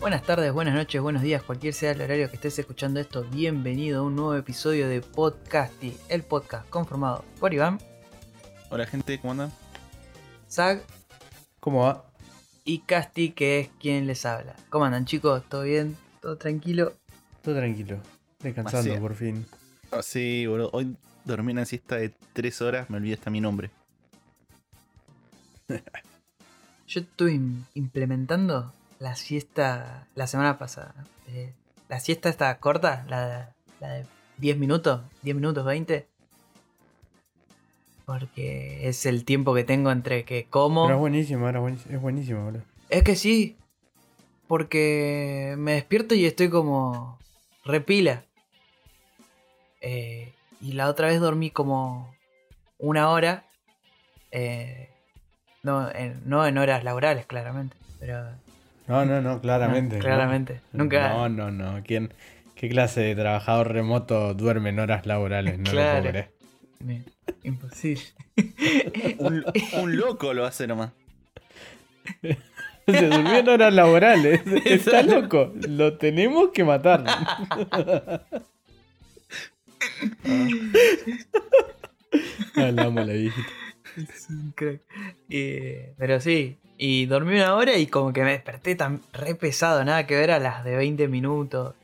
Buenas tardes, buenas noches, buenos días, cualquier sea el horario que estés escuchando esto, bienvenido a un nuevo episodio de Podcasty, el podcast conformado por Iván, Hola gente, ¿cómo andan? Zag ¿Cómo va? y Casti, que es quien les habla. ¿Cómo andan chicos? ¿Todo bien? ¿Todo tranquilo? Todo tranquilo. Descansando por fin. Ah, sí, boludo. Hoy dormí una siesta de 3 horas, me olvidé hasta mi nombre. Yo estuve im- implementando la siesta la semana pasada. Eh, la siesta está corta, la, la de 10 minutos, 10 minutos 20. Porque es el tiempo que tengo entre que como. Pero es buenísimo, era buenísimo, es buenísimo, boludo. Es que sí. Porque me despierto y estoy como repila. Eh, y la otra vez dormí como una hora. eh, no, en, no en horas laborales, claramente. Pero No, no, no, claramente. No, ¿no? claramente. Nunca- No, no, no. ¿Quién, ¿Qué clase de trabajador remoto duerme en horas laborales? No Claro. lo me- imposible. Un, un loco lo hace nomás. Se durmió en horas laborales. Está loco. Lo tenemos que matar. Ah, la amo la viejita. Es un crack. Eh, pero sí, y dormí una hora y como que me desperté tan re pesado, nada que ver a las de 20 minutos,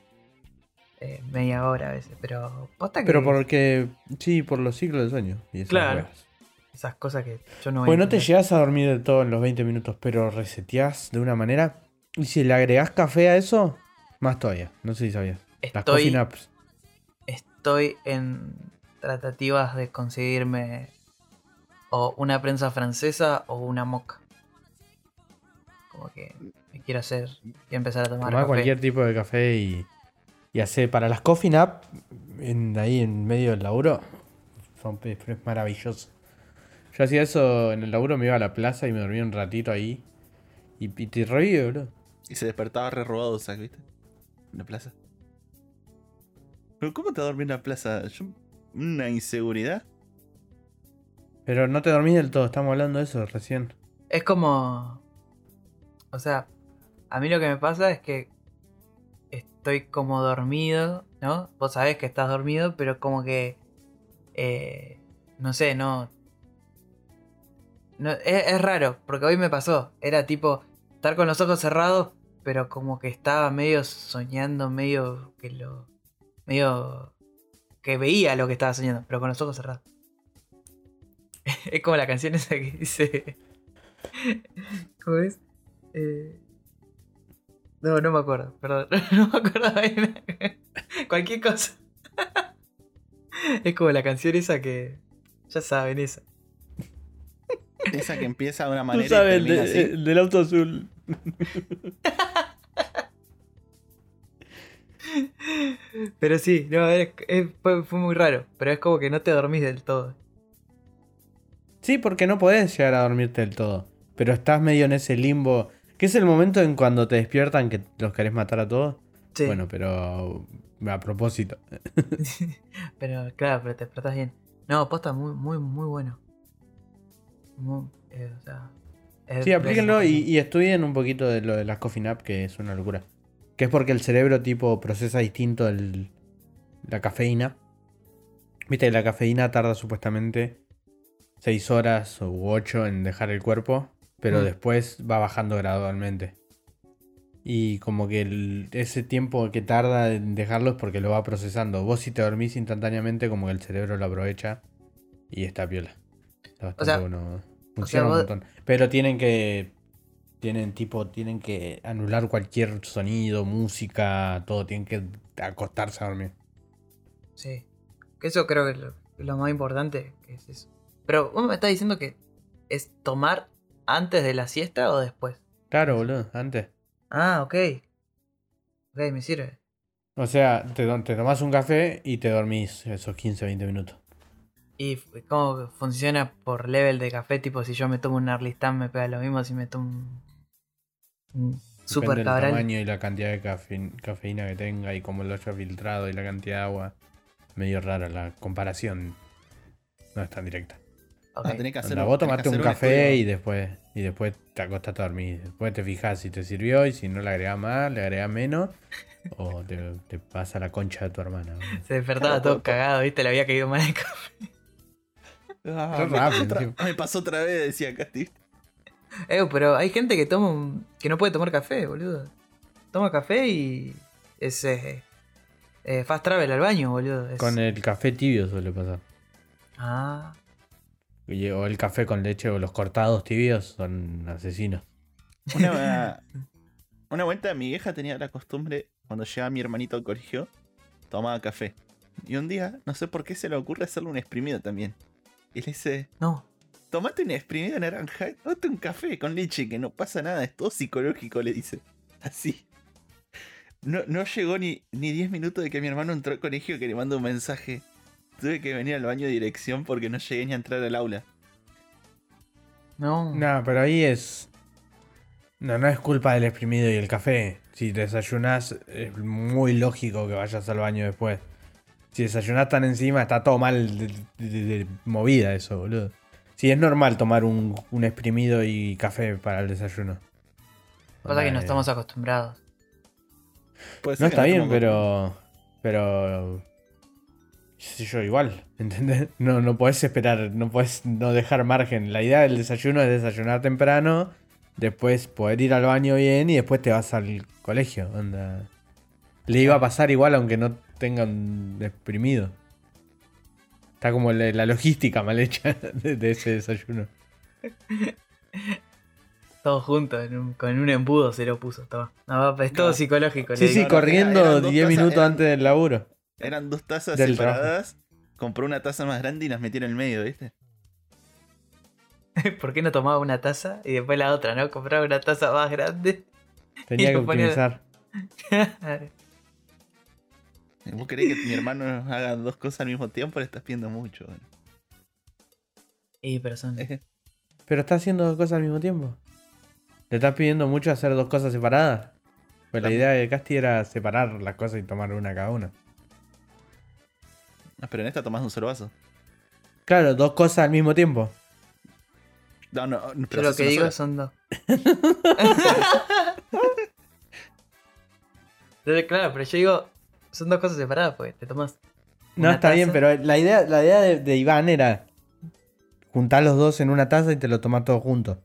eh, media hora a veces, pero posta que Pero porque, sí, por los ciclos de sueño. Y esas Claro. esas cosas que yo no Pues no te llegas a dormir del todo en los 20 minutos, pero reseteás de una manera. Y si le agregás café a eso, más todavía. No sé si sabías. Las coffee naps. estoy en tratativas de conseguirme o una prensa francesa o una moca. Como que me quiero hacer y empezar a tomar Tomá café. cualquier tipo de café y, y hace para las coffee nap, en, ahí en medio del laburo, son es maravilloso. Yo hacía eso en el laburo, me iba a la plaza y me dormía un ratito ahí. Y, y te revive, bro. Y se despertaba re robado, ¿sabes? ¿Viste? En la plaza. ¿Pero cómo te dormí en la plaza? Yo- una inseguridad. Pero no te dormís del todo, estamos hablando de eso recién. Es como. O sea, a mí lo que me pasa es que estoy como dormido, ¿no? Vos sabés que estás dormido, pero como que. eh, no sé, no. es, es raro, porque hoy me pasó. Era tipo estar con los ojos cerrados, pero como que estaba medio soñando, medio que lo. medio. que veía lo que estaba soñando, pero con los ojos cerrados. Es como la canción esa que dice. ¿Cómo es? Eh, No, no me acuerdo, perdón. No me acuerdo. Cualquier cosa. Es como la canción esa que. Ya saben, esa. Esa que empieza de una Tú manera y sabes, el, termina de- así. el del auto azul. Pero sí, no, es- es- fue, fue muy raro. Pero es como que no te dormís del todo. Sí, porque no podés llegar a dormirte del todo. Pero estás medio en ese limbo. Que es el momento en cuando te despiertan que los querés matar a todos. Sí. Bueno, pero a propósito. pero claro, pero te despertás bien. No, posta muy, muy, muy bueno. Muy, eh, o sea, Sí, aplíquenlo y, y estudien un poquito de lo de las coffee nap, que es una locura. Que es porque el cerebro tipo procesa distinto el- la cafeína. Viste que la cafeína tarda supuestamente 6 horas u 8 en dejar el cuerpo, pero Mm. después va bajando gradualmente. Y como que el- ese tiempo que tarda en dejarlo es porque lo va procesando. Vos si te dormís instantáneamente como que el cerebro lo aprovecha y está piola. Está bastante sea, bueno. Funciona un montón. Pero tienen que tienen tipo tienen que anular cualquier sonido, música, todo, tienen que acostarse a dormir. Sí. Que eso creo que es lo, lo más importante. Que es eso. Pero vos me estás diciendo que es tomar antes de la siesta o después. Claro, boludo, antes. Ah, ok. Ok, me sirve. O sea, te, te tomás un café y te dormís esos 15, 20 minutos. ¿Y cómo funciona por level de café? Tipo, si yo me tomo un Arlistan me pega lo mismo si me tomo un, un Depende Super del Cabral. tamaño y la cantidad de cafe- cafeína que tenga y cómo lo haya filtrado y la cantidad de agua. Medio rara la comparación. No es tan directa. Ok. Ah, tenés que hacer Anda, un- vos tomaste un café y después, y después te acostás a dormir. Después te fijas si te sirvió y si no le agregás más, le agregás menos. o te, te pasa la concha de tu hermana. Se despertaba todo cagado, ¿viste? Le había caído mal el café. Ah, me, rápido, pasó otra, me pasó otra vez, decía Casti. Eh, pero hay gente que toma un- que no puede tomar café, boludo. Toma café y es eh, eh, fast travel al baño, boludo. Es- Con el café tibio suele pasar. Ah, O el café con leche o los cortados tibios son asesinos. Una, una vuelta mi vieja tenía la costumbre, cuando llegaba mi hermanito al colegio, tomaba café. Y un día, no sé por qué se le ocurre hacerle un exprimido también. Y le dice, no. tomate un exprimido de naranja, tomate un café con leche, que no pasa nada, es todo psicológico, le dice. Así. No, no llegó ni, ni 10 minutos de que mi hermano entró al colegio que le manda un mensaje. Tuve que venir al baño de dirección porque no llegué ni a entrar al aula. No. No, pero ahí es. No, no es culpa del exprimido y el café. Si desayunás, es muy lógico que vayas al baño después. Si desayunás tan encima, está todo mal de, de- de movida eso, boludo. Si es normal tomar un, un exprimido y café para el desayuno. Pasa que no estamos acostumbrados. Puede ser No está bien, pero. Pero. Sé yo, igual. ¿Entendés? No, no podés esperar, no podés no dejar margen. La idea del desayuno es desayunar temprano, después poder ir al baño bien y después te vas al colegio. Onda. Le iba a pasar igual aunque no tengan exprimido. Está como la, la logística mal hecha de, de ese desayuno. Todos juntos, en un- con un embudo se lo puso. Toma. No, es todo No. psicológico. Sí, sí, digo. corriendo dos 10 tazas, minutos eran- antes del laburo. Eran dos tazas Del separadas. Compró una taza más grande y las metió en el medio, ¿viste? ¿Por qué no tomaba una taza y después la otra, no? Compraba una taza más grande. Tenía que lo ponía- optimizar. ¿Vos querés que mi hermano haga dos cosas al mismo tiempo? Le estás pidiendo mucho. güey. y pero son. Pero está haciendo dos cosas al mismo tiempo. ¿Le estás pidiendo mucho hacer dos cosas separadas? Pues la idea de Casti era separar las cosas y tomar una cada una. Ah, pero en esta tomás un solo vaso. Claro, dos cosas al mismo tiempo. No, no, Yo pero lo que digo sola. son dos. Entonces, claro, pero yo digo, son dos cosas separadas, pues te tomas. No, está bien, pero la idea, la idea de, de Iván era juntar los dos en una taza y te lo tomás todos juntos.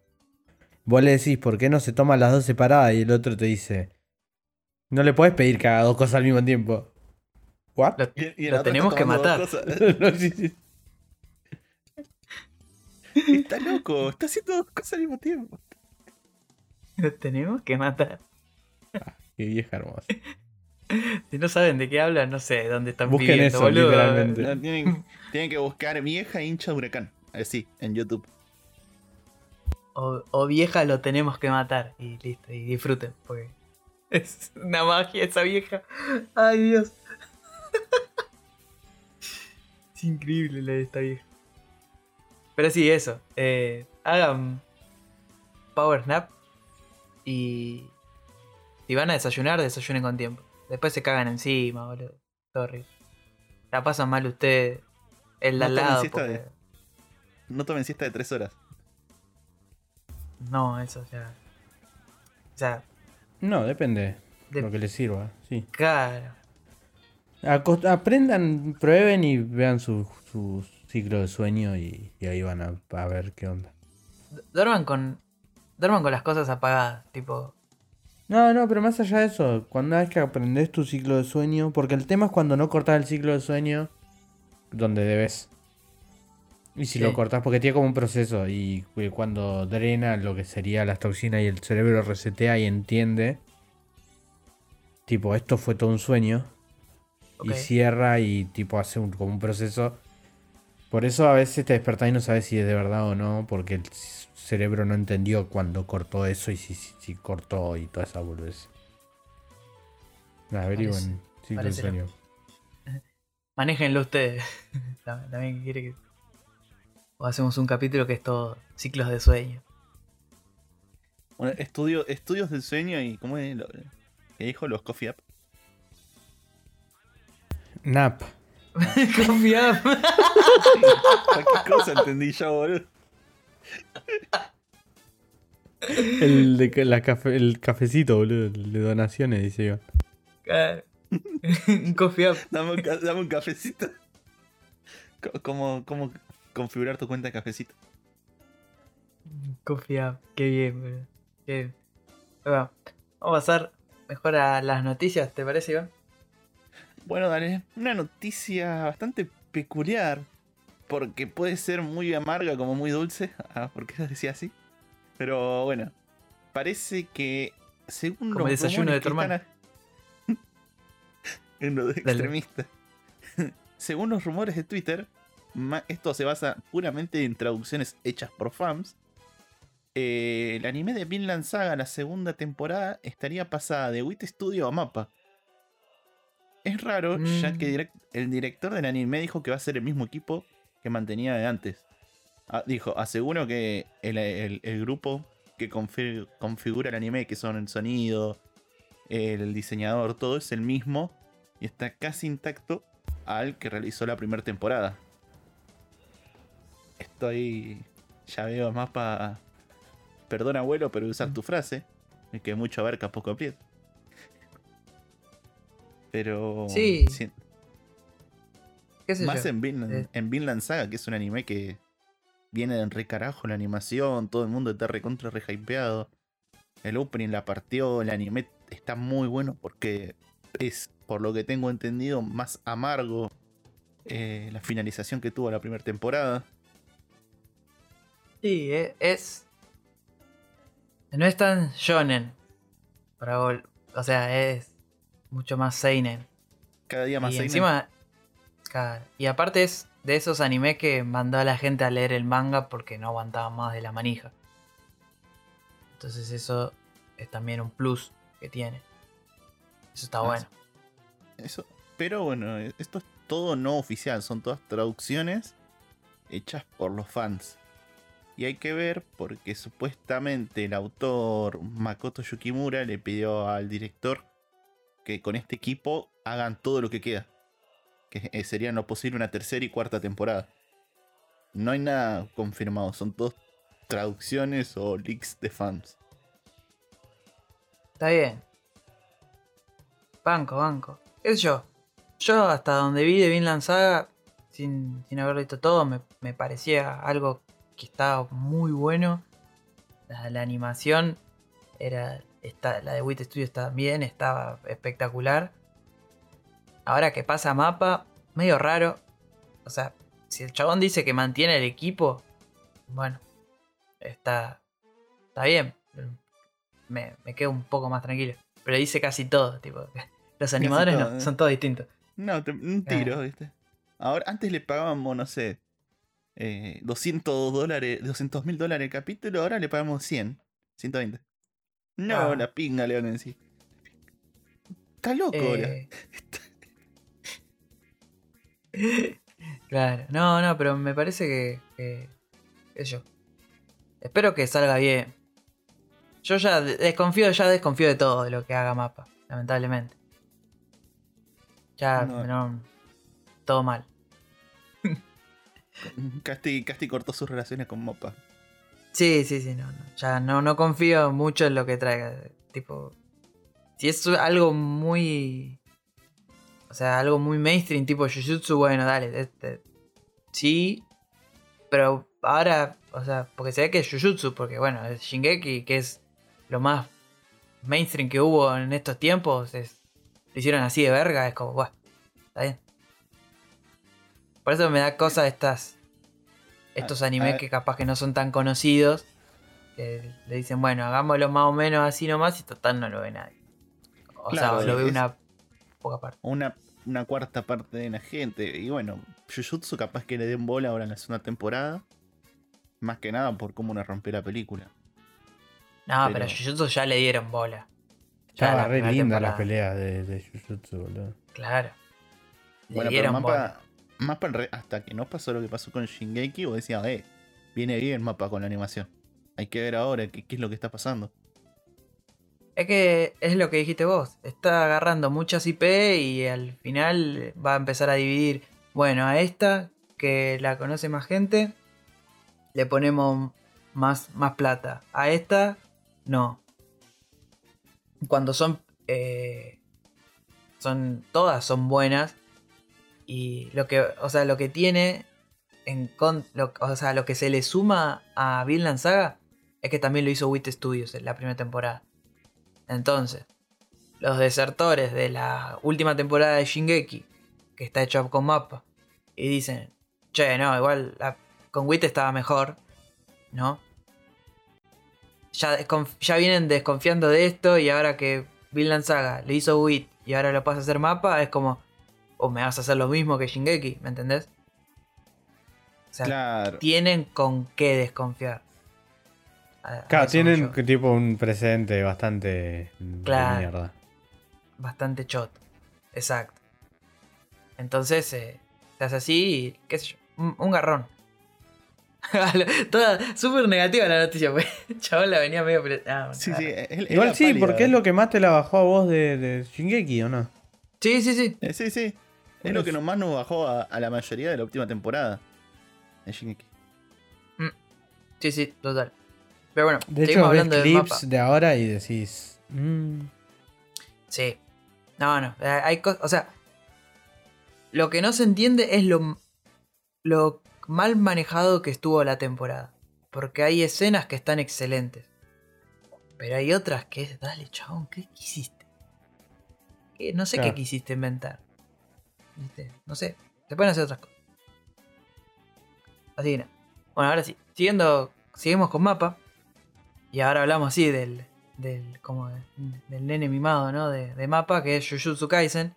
Vos le decís, ¿por qué no se toman las dos separadas? Y el otro te dice, no le puedes pedir que haga dos cosas al mismo tiempo. ¿What? Lo, Y- y el lo otro tenemos que matar. dos cosas. No, sí, sí. Está loco, está haciendo dos cosas al mismo tiempo. Lo tenemos que matar. Qué vieja hermosa. Si no saben de qué hablan, no sé dónde están Busquen viviendo, eso, boludo. literalmente. No, tienen, tienen que buscar vieja hincha de huracán. Así, en YouTube. O, o vieja lo tenemos que matar. Y listo, y disfruten, porque es una magia esa vieja. Ay, Dios. Es increíble la de esta vieja. Pero sí, eso. eh, hagan Power Nap y si van a desayunar, desayunen con tiempo. Después se cagan encima, boludo. Horrible. La pasan mal ustedes. El de No al lado. siesta porque- de- No tomen siesta de tres horas. No, eso ya. O sea, No, depende de lo que les sirva, sí. cara. Aprendan, prueben y vean su, su ciclo de sueño y, y ahí van a, a ver qué onda. Duerman con. Duerman con las cosas apagadas. Tipo. No, no, pero más allá de eso, cuando es que aprendes tu ciclo de sueño, porque el tema es cuando no cortas el ciclo de sueño donde debes. Y si Sí. lo cortas, porque tiene como un proceso, y cu- cuando drena lo que sería las toxinas y el cerebro resetea y entiende, tipo, esto fue todo un sueño, Y cierra y tipo hace un, como un proceso. Por eso a veces te despertás y no sabes si es de verdad o no, porque el cerebro no entendió cuando cortó eso y si, si, si cortó y toda esa boludez. Averigüen ciclo de parece sueño. Manéjenlo ustedes. También quiere que. O hacemos un capítulo que es todo ciclos de sueño. Bueno, estudio, estudios del sueño y. ¿Cómo es lo que dijo? Los coffee app. Nap. Confía. ¿Qué cosa entendí yo, boludo? El, de la cafe- el cafecito, boludo. el de donaciones, dice. Dame un, ca- dame un cafecito. ¿Cómo, ¿Cómo configurar tu cuenta de cafecito? Confía. Qué bien, boludo. Qué bien. Bueno, vamos a pasar mejor a las noticias, ¿te parece, Iván? Bueno, dale, una noticia bastante peculiar. Porque puede ser muy amarga como muy dulce. Ah, ¿por qué decía así? Pero bueno, parece que según Como los el desayuno rumores de tu hermano. en lo de extremista. según los rumores de Twitter, esto se basa puramente en traducciones hechas por fans. eh, el anime de Vinland Saga, la segunda temporada, estaría pasada de Wit Studio a Mapa. Es raro, ya Mm. que direct- el director del anime dijo que va a ser el mismo equipo que mantenía de antes. Ah, dijo, aseguro que el, el- el grupo que confi- configura el anime, que son el sonido, el diseñador, todo es el mismo y está casi intacto al que realizó la primera temporada. Estoy. Ya veo mapa. Perdón, abuelo, pero usar tu frase. Es que mucho abarca, poco aprieta. Pero. Sí. si- ¿Qué sé más yo? en Vinland, Eh. en Vinland Saga, que es un anime que viene de re carajo la animación, todo el mundo está recontra re hypeado. El opening la partió, el anime está muy bueno porque es, por lo que tengo entendido, más amargo eh, la finalización que tuvo la primera temporada. Sí, e- es. No es tan shonen. Para o sea, es mucho más seinen. Cada día más y seinen. encima. y aparte es de esos animes que mandó a la gente a leer el manga porque no aguantaban más de la manija. Entonces eso es también un plus que tiene. Eso está bueno. Eso, pero bueno, eh, esto es todo no oficial, son todas traducciones hechas por los fans. Y hay que ver porque supuestamente el autor Makoto Yukimura le pidió al director que con este equipo hagan todo lo que queda. Que eh, sería en lo posible una tercera y cuarta temporada. No hay nada confirmado, son todas traducciones o leaks de fans. Está bien. Banco, banco. ¿Qué sé yo? Yo hasta donde vi de Vinland Saga, sin, sin haber visto todo, me, me parecía algo que estaba muy bueno. La animación era. Está, la de Wit Studio también estaba espectacular. Ahora que pasa mapa, medio raro. O sea, si el chabón dice que mantiene el equipo, bueno, está, está bien. Me, me quedo un poco más tranquilo. Pero dice casi todo, tipo. Los animadores todo, no, ¿eh? son todos distintos. No, te- un tiro, ¿viste? Ahora, antes le pagábamos, no sé, eh, 200 dólares, 200 mil dólares el capítulo, ahora le pagamos 100, 120. No, Ah. la pinga le van a decir. Está loco ahora. Eh, claro, no, no, pero me parece que. que yo. Espero que salga bien. Yo ya de- desconfío, ya desconfío de todo de lo que haga mapa, lamentablemente. Ya, No. no, todo mal. Casti, Casti cortó sus relaciones con Mopa. Sí, sí, sí, no, no. Ya no, no confío mucho en lo que traiga. Tipo, si es algo muy. O sea, algo muy mainstream, tipo Jujutsu, bueno, dale. sí, pero ahora, o sea, porque se ve que es Jujutsu, porque bueno, es Shingeki, que es lo más mainstream que hubo en estos tiempos, es, lo hicieron así de verga, es como, bueno, está bien. Por eso me da cosa estas. Estos animes que capaz que no son tan conocidos. Que le dicen, bueno, hagámoslo más o menos así nomás y total no lo ve nadie. O Claro, sea, lo ve una poca parte. Una, una cuarta parte de la gente. Y bueno, Jujutsu capaz que le den bola ahora en la segunda temporada. Más que nada por cómo nos rompió la película. No, pero- pero, Jujutsu ya le dieron bola. Ya Estaba la re linda la temporada. pelea de, de Jujutsu, boludo. Claro. Le Bueno, pero dieron mapa, bola. Mapa hasta que no pasó lo que pasó con Shingeki, vos decías, eh, viene bien mapa con la animación. Hay que ver ahora qué, qué es lo que está pasando. Es que es lo que dijiste vos. Está agarrando muchas IP y al final va a empezar a dividir bueno, a esta que la conoce más gente, le ponemos más, más plata. A esta, no. Cuando son, eh, son, todas son buenas. Y lo que, o sea, lo que tiene, en con, lo, o sea, lo que se le suma a Vinland Saga es que también lo hizo Wit Studios en la primera temporada. Entonces, los desertores de la última temporada de Shingeki, que está hecho con mapa, y dicen, che, no, igual la, con Wit estaba mejor, ¿no? Ya, ya vienen desconfiando de esto y ahora que Vinland Saga le hizo Wit y ahora lo pasa a hacer mapa, es como, o me vas a hacer lo mismo que Shingeki, ¿me entendés? O sea, tienen con qué desconfiar. claro, tienen tipo un presente bastante claro, mierda. Bastante chot. Exacto. Entonces, eh, estás así y qué sé yo, un, garrón. Toda súper negativa la noticia, pues. Chabón la venía medio. Ah, sí, sí, Igual sí, porque es lo que más te la bajó a vos de, de Shingeki, ¿o no? Sí, sí, sí. Eh, sí, sí. Es lo que nomás nos bajó a, la mayoría de la última temporada de Shingeki. Mm. Sí, sí, total. Pero bueno, de hecho, hablando clips de ahora y decís. Mm. Sí. No, no. Eh, hay cosas. O sea. Lo que no se entiende es lo. Lo mal manejado que estuvo la temporada. Porque hay escenas que están excelentes. Pero hay otras que es. Dale, chabón, ¿qué quisiste? No sé qué quisiste inventar. No sé, se pueden hacer otras cosas. Así que no. Bueno, ahora sí, siguiendo, seguimos con mapa. Y ahora hablamos así del, del, como del nene mimado, ¿no? De, mapa, que es Jujutsu Kaisen.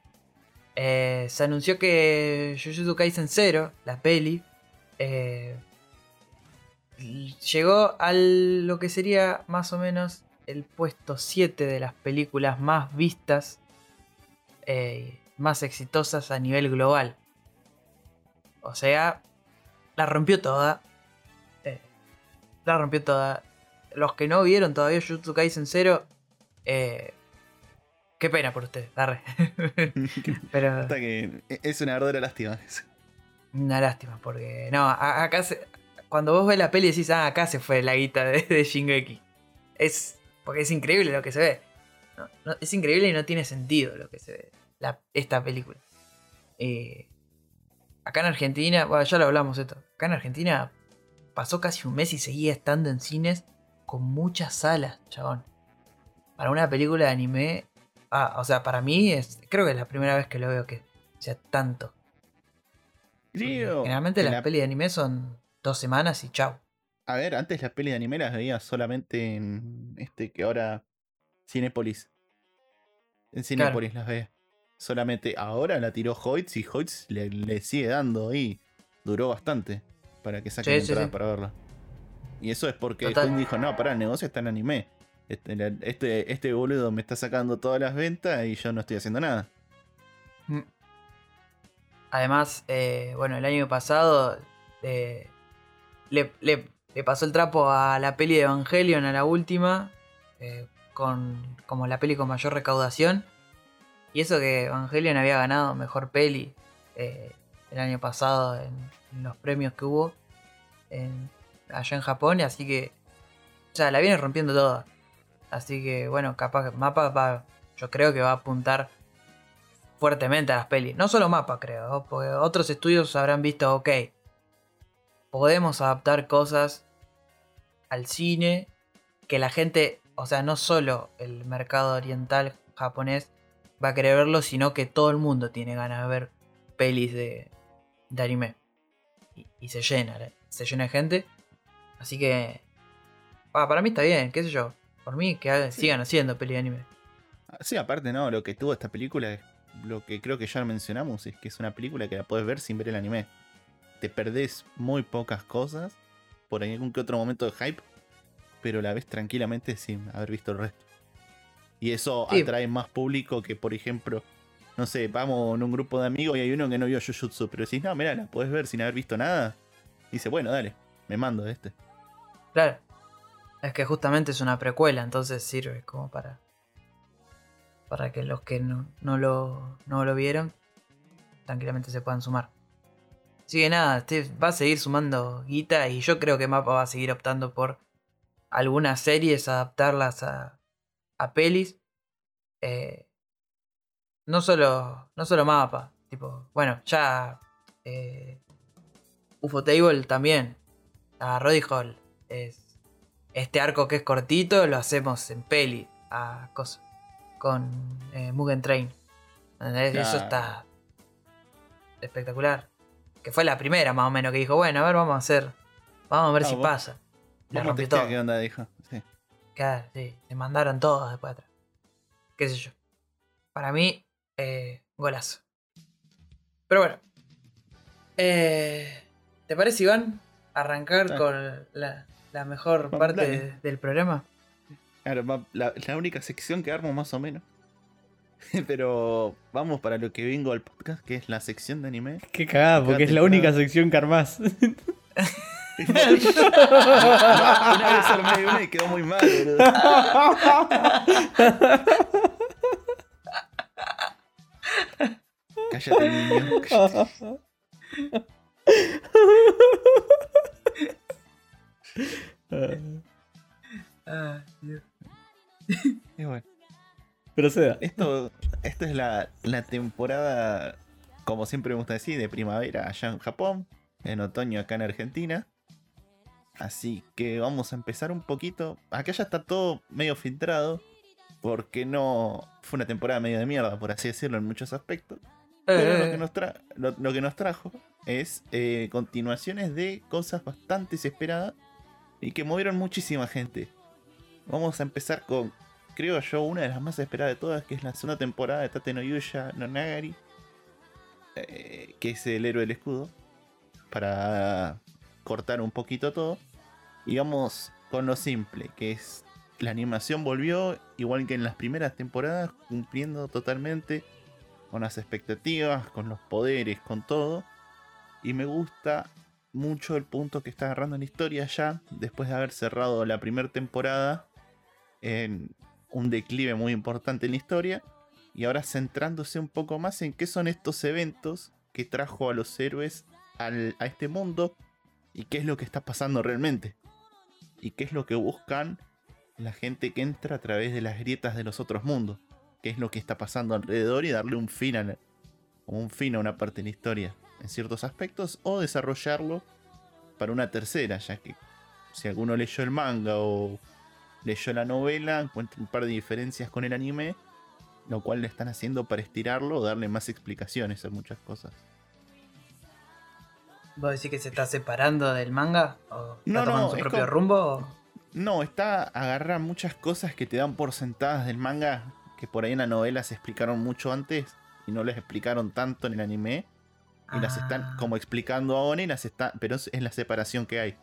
Eh, se anunció que Jujutsu Kaisen 0, la peli, eh, llegó a lo que sería más o menos el puesto 7 de las películas más vistas eh, más exitosas a nivel global. O sea, la rompió toda. Eh, la rompió toda. Los que no vieron todavía Jutsu Kaisen 0, eh, qué pena por ustedes, Pero que es una verdadera lástima. Una lástima, porque no, acá cuando vos ves la peli decís, ah, acá se fue la guita de, de Shingeki. Es porque es increíble lo que se ve. es increíble y no tiene sentido lo que se ve esta película. Eh, acá en Argentina, bueno, ya lo hablamos esto. Acá en Argentina pasó casi un mes y seguía estando en cines con muchas salas, chabón. Para una película de anime, ah, o sea, para mí es, creo que es la primera vez que lo veo que sea tanto. generalmente las pelis de anime son dos semanas y chao. A ver, antes las pelis de anime las veía solamente en este que ahora Cinepolis. En Cinepolis las veía. Solamente ahora la tiró Hoyts y Hoyts le, sigue dando ahí. Duró bastante para que saquen entrada para verla. Y eso es porque Hoyts dijo, no, para el negocio está en anime. Este, este, este, boludo me está sacando todas las ventas y yo no estoy haciendo nada. Mm. Además, eh, bueno, el año pasado eh, le, pasó el trapo a la peli de Evangelion, a la última, eh, con, como la peli con mayor recaudación. Y eso que Evangelion había ganado mejor peli eh, el año pasado en, los premios que hubo allá en Japón, así que o sea, la viene rompiendo toda. Así que bueno, capaz Mapa va, yo creo que va a apuntar fuertemente a las pelis. No solo Mapa, creo, porque otros estudios habrán visto, ok, podemos adaptar cosas al cine que la gente, o sea, no solo el mercado oriental japonés va a querer verlo, sino que todo el mundo tiene ganas de ver pelis de, de anime. Y, se llena, ¿eh? se llena de gente. Así que, para mí está bien, qué sé yo. Por mí que sigan haciendo pelis de anime. Ah, sí, aparte no, lo que tuvo esta película, lo que creo que ya mencionamos, es que es una película que la puedes ver sin ver el anime. Te perdés muy pocas cosas, por algún que otro momento de hype, pero la ves tranquilamente sin haber visto el resto. Y eso atrae más público que, por ejemplo, no sé, vamos en un grupo de amigos y hay uno que no vio Jujutsu, pero decís, no, mira, la puedes ver sin haber visto nada. dice, bueno, dale, me mando de este. Claro. Es que justamente es una precuela, entonces sirve como para. Para que los que no, lo, no lo vieron tranquilamente se puedan sumar. Así que nada, este va a seguir sumando guita y yo creo que Mapa va a seguir optando por algunas series, adaptarlas a, a pelis. Eh, no solo, no solo Mapa, tipo, bueno, ya eh, UFO Table también agarró y dijo, es, este arco que es cortito lo hacemos en peli, a cosa, con eh, Mugen Train. ¿Entendés? Eso está espectacular. Que fue la primera más o menos que dijo, bueno, a ver, vamos a hacer, vamos a ver Ah, si vos- pasa. La Vamos a rompió testear todo. qué onda, dijo. Sí. Claro, sí, se mandaron todos después atrás. Qué sé yo. Para mí, eh, golazo. Pero bueno. Eh, ¿Te parece, Iván? Arrancar Dale. con la, la mejor Vamos, parte de- del programa. Claro, la, la única sección que armo más o menos. Pero vamos para lo que vengo al podcast, que es la sección de anime. Qué cagada, porque es la única sección que armás. Una vez armé una y quedó muy mal. Cállate, niño. cállate. Dios. Y bueno, Proceda. esto, esto es la, la temporada, como siempre me gusta decir, de primavera allá en Japón, en otoño acá en Argentina. Así que vamos a empezar un poquito. Acá ya está todo medio filtrado. Porque no. Fue una temporada medio de mierda, por así decirlo, en muchos aspectos. Pero lo Eh, que nos, tra- lo, lo que nos trajo es eh, continuaciones de cosas bastante esperadas y que movieron muchísima gente. Vamos a empezar con, creo yo, una de las más esperadas de todas, que es la segunda temporada de Tate no Yuya no Nagari, eh, que es el héroe del escudo, para cortar un poquito todo. Y vamos con lo simple, que es la animación volvió, igual que en las primeras temporadas, cumpliendo totalmente con las expectativas, con los poderes, con todo. Y me gusta mucho el punto que está agarrando en la historia ya, después de haber cerrado la primera temporada en un declive muy importante en la historia. Y ahora centrándose un poco más en qué son estos eventos que trajo a los héroes al- a este mundo y qué es lo que está pasando realmente. Y qué es lo que buscan la gente que entra a través de las grietas de los otros mundos qué es lo que está pasando alrededor y darle un fin a un fin a una parte de la historia en ciertos aspectos o desarrollarlo para una tercera, ya que si alguno leyó el manga o leyó la novela, encuentra un par de diferencias con el anime, lo cual le están haciendo para estirarlo o darle más explicaciones a muchas cosas. ¿Vos decís que se está separando del manga? ¿O está No, no, tomando su propio como- rumbo? o- No, está agarrar muchas cosas que te dan por sentadas del manga, que por ahí en la novela se explicaron mucho antes y no les explicaron tanto en el anime. Y las están Ah, como explicando ahora y las está, pero es, la separación que hay.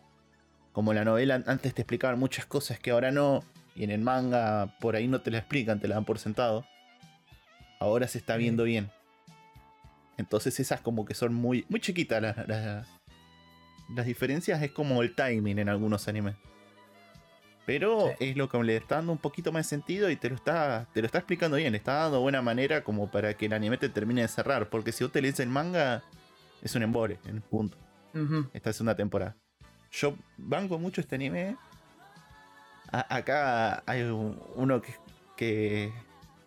Como en la novela antes te explicaban muchas cosas que ahora no, y en el manga por ahí no te la explican, te la dan por sentado. Ahora se está viendo bien. Entonces esas como que son muy, muy chiquitas las, las, las diferencias, es como el timing en algunos animes. Pero Sí. es lo que le está dando un poquito más de sentido y te lo está, te lo está explicando bien, le está dando buena manera como para que el anime te termine de cerrar. Porque si vos te lees el manga, es un embole, en un punto. Esta es una temporada. Yo banco mucho este anime. A- acá hay un- uno que, que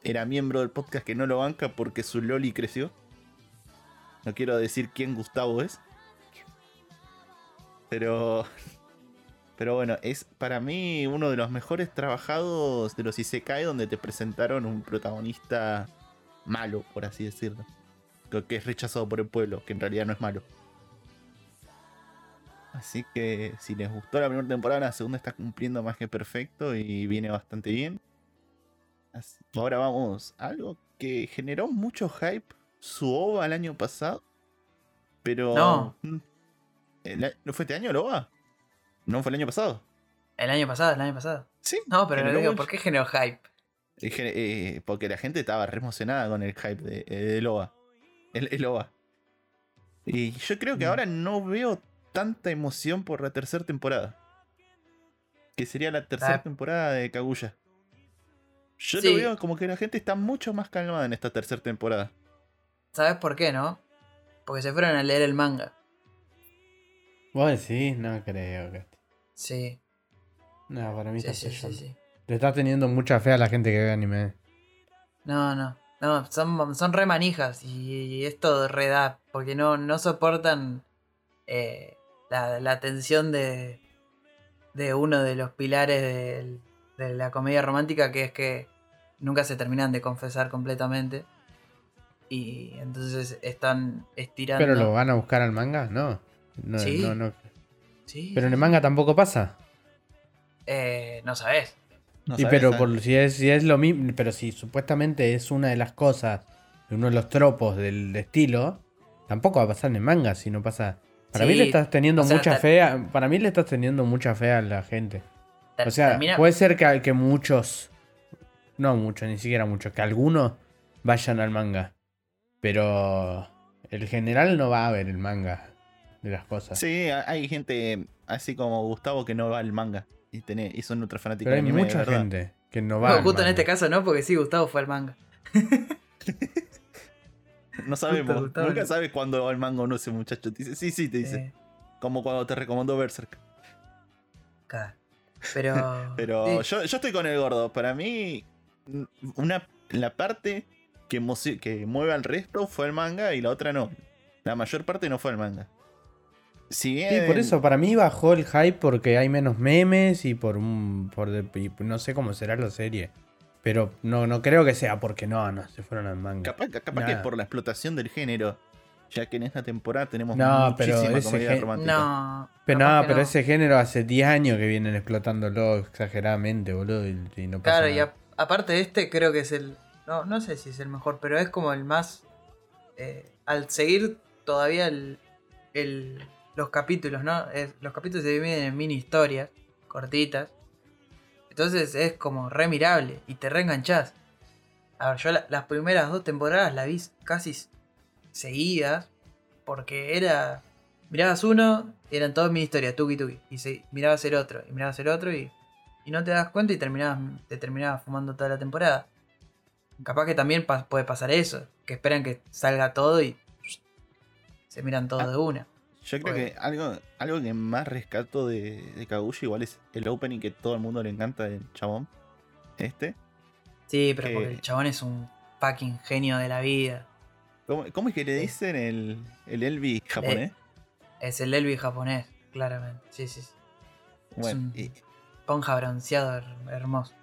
era miembro del podcast que no lo banca porque su Loli creció. No quiero decir quién Gustavo es. Pero. Pero bueno, es para mí uno de los mejores trabajados de los Isekai donde te presentaron un protagonista malo, por así decirlo. Que es rechazado por el pueblo, que en realidad no es malo. Así que si les gustó la primera temporada, la segunda está cumpliendo más que perfecto y viene bastante bien. Ahora vamos algo que generó mucho hype, su OVA el año pasado. Pero... No. Mm, el ¿No fue este año el OVA? ¿No fue el año pasado? El año pasado, el año pasado. Sí. No, pero generó digo, mucho- ¿por qué generó hype? gen- eh, porque la gente estaba re emocionada con el hype de, eh, del OVA. El, el OVA. Y yo creo que Mm. ahora no veo tanta emoción por la tercera temporada. Que sería la tercera Ah. temporada de Kaguya. Yo Sí. lo veo como que la gente está mucho más calmada en esta tercera temporada. ¿Sabes por qué, no? Porque se fueron a leer el manga. ¿Vos decís? No creo que. Sí. No, para mí Sí, está sí, sí, sí. Le estás teniendo mucha fe a la gente que ve anime. No, no. No, son, son re manijas y, es todo re da, porque no, no soportan eh, la, la tensión de, de uno de los pilares del- de la comedia romántica, que es que nunca se terminan de confesar completamente. Y entonces están estirando. ¿Pero lo van a buscar al manga? No. No, Sí. no, no. Sí, Pero en el manga tampoco pasa. eh, no sabes. No y sabes, pero si, es, si es lo mismo, pero si supuestamente es una de las cosas, uno de los tropos del estilo, tampoco va a pasar en el manga si no pasa. Para mí le estás teniendo sea, mucha ter- fe, a- para mí le estás teniendo mucha fe a la gente. O sea, termina- puede ser que, que muchos, no muchos, ni siquiera muchos, que algunos vayan al manga. Pero el general no va a ver el manga de las cosas. Sí, ha- hay gente así como Gustavo que no va al manga. Y, tenés, y son ultra fanáticos pero hay anime, mucha verdad. gente que no va No, al justo en manga. este caso no, porque sí, Gustavo fue al manga. No sabemos. Gustavo, Nunca no. sabes cuándo va al manga o no ese muchacho. Te dice, sí, sí, te dice. Eh, Como cuando te recomendó Berserk. claro. Pero. Pero sí. yo, yo estoy con el gordo. Para mí, una, la parte que, que mueve al resto fue el manga y la otra no. La mayor parte no fue el manga. Si bien. Sí, por eso, para mí bajó el hype porque hay menos memes y por un. Por de- y no sé cómo será la serie. Pero no, no creo que sea porque no, no, se fueron al manga. Capaz, capaz que por la explotación del género. Ya que en esta temporada tenemos No, pero muchísima ese comedia romántica. No. Pero no, pero no. ese género hace 10 años que vienen explotándolo exageradamente, boludo. Y, y no pasa Claro, y nada. a- aparte de este, creo que es el. No, no sé si es el mejor, pero es como el más. eh, al seguir todavía el, los capítulos, ¿no? Es- los capítulos se dividen en mini historias, cortitas. Entonces es como re mirable y te reenganchás. A ver, yo la- las primeras dos temporadas las vi casi seguidas. Porque era. Mirabas uno, eran todas mini historias, tuki tuki. Y se, mirabas el otro, y mirabas el otro, y y no te das cuenta y terminabas, te terminabas fumando toda la temporada. Capaz que también pa- puede pasar eso, que esperan que salga todo y se miran todo Ah. de una. Yo creo que algo, algo que más rescato de, de Kaguya igual es el opening que todo el mundo le encanta del chabón. Este. Sí, pero Que- porque el chabón es un fucking genio de la vida. ¿Cómo, cómo es que le dicen el, el Elvi japonés? Es el Elvi japonés, claramente. Sí, sí, sí. bueno, un- y- Ponja bronceado her- hermoso.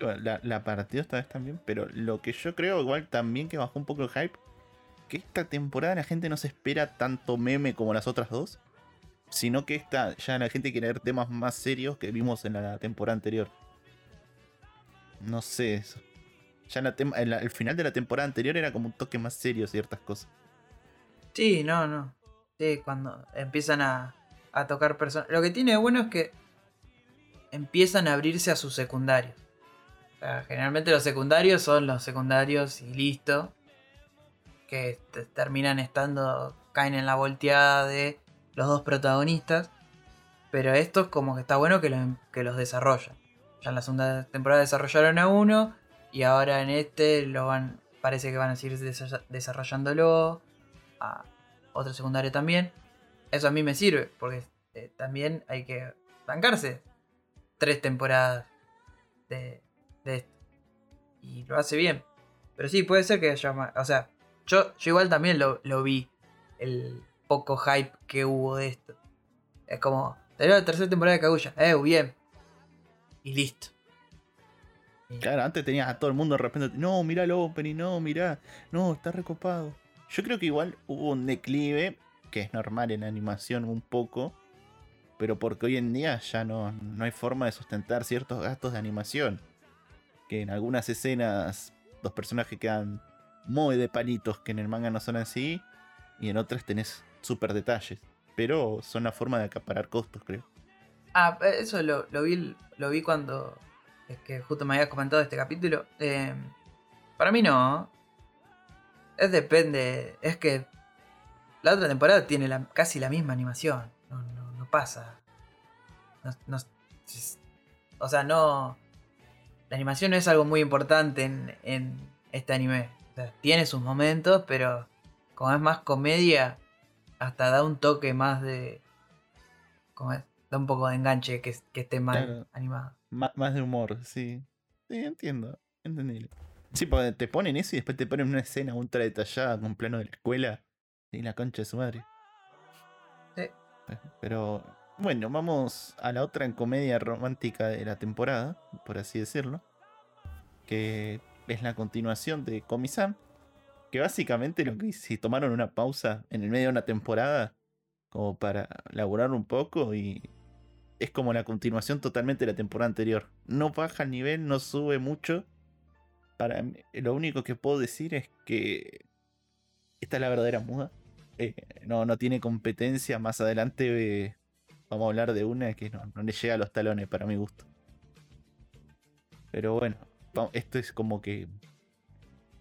La, la partió esta vez también, pero lo que yo creo igual también que bajó un poco el hype, que esta temporada la gente no se espera tanto meme como las otras dos, sino que esta ya la gente quiere ver temas más serios que vimos en la temporada anterior. No sé eso. Ya en el final de la temporada anterior era como un toque más serio ciertas cosas. Sí, no, no. Sí, cuando empiezan a, a tocar personas. Lo que tiene de bueno es que empiezan a abrirse a sus secundarios. Generalmente los secundarios son los secundarios y listo. Que te- terminan estando, caen en la volteada de los dos protagonistas. Pero estos como que está bueno que, lo- que los desarrollan. Ya en la segunda temporada desarrollaron a uno y ahora en este lo van, parece que van a seguir desa- desarrollándolo a otro secundario también. Eso a mí me sirve, porque eh, también hay que bancarse tres temporadas de, de esto. Y lo hace bien. Pero sí, puede ser que haya más. O sea, yo, yo igual también lo, lo vi. El poco hype que hubo de esto. Es como, la tercera temporada de Kaguya. Eh, bien. Y listo. Claro, antes tenías a todo el mundo de repente, no, mirá el opening, no, mirá, no, está recopado. Yo creo que igual hubo un declive, que es normal en animación un poco, pero porque hoy en día ya no, no hay forma de sustentar ciertos gastos de animación. Que en algunas escenas los personajes quedan muy de palitos, que en el manga no son así, y en otras tenés super detalles. Pero son una forma de acaparar costos, creo. Ah, eso lo, vi, lo vi cuando. Es que justo me había comentado este capítulo. Eh, para mí no. Es depende. Es que la otra temporada tiene la- casi la misma animación. No, pasa. No- o sea, no. La animación no es algo muy importante en, en este anime. O sea, tiene sus momentos, pero como es más comedia, hasta da un toque más de, como es, da un poco de enganche que, que esté mal Claro. animado. Má- más de humor, sí. Sí, entiendo. Entendible. Sí, porque te ponen eso y después te ponen una escena ultra detallada con plano de la escuela. Y la concha de su madre. Sí. Pero bueno, vamos a la otra comedia romántica de la temporada, por así decirlo. Que es la continuación de Komi-san. Que básicamente lo que si tomaron una pausa en el medio de una temporada como para laburar un poco y es como la continuación totalmente de la temporada anterior. No baja el nivel, no sube mucho. Para lo único que puedo decir es que esta es la verdadera muda. Eh, no, no tiene competencia. Más adelante eh, vamos a hablar de una que no, le llega a los talones para mi gusto. Pero bueno, esto es como que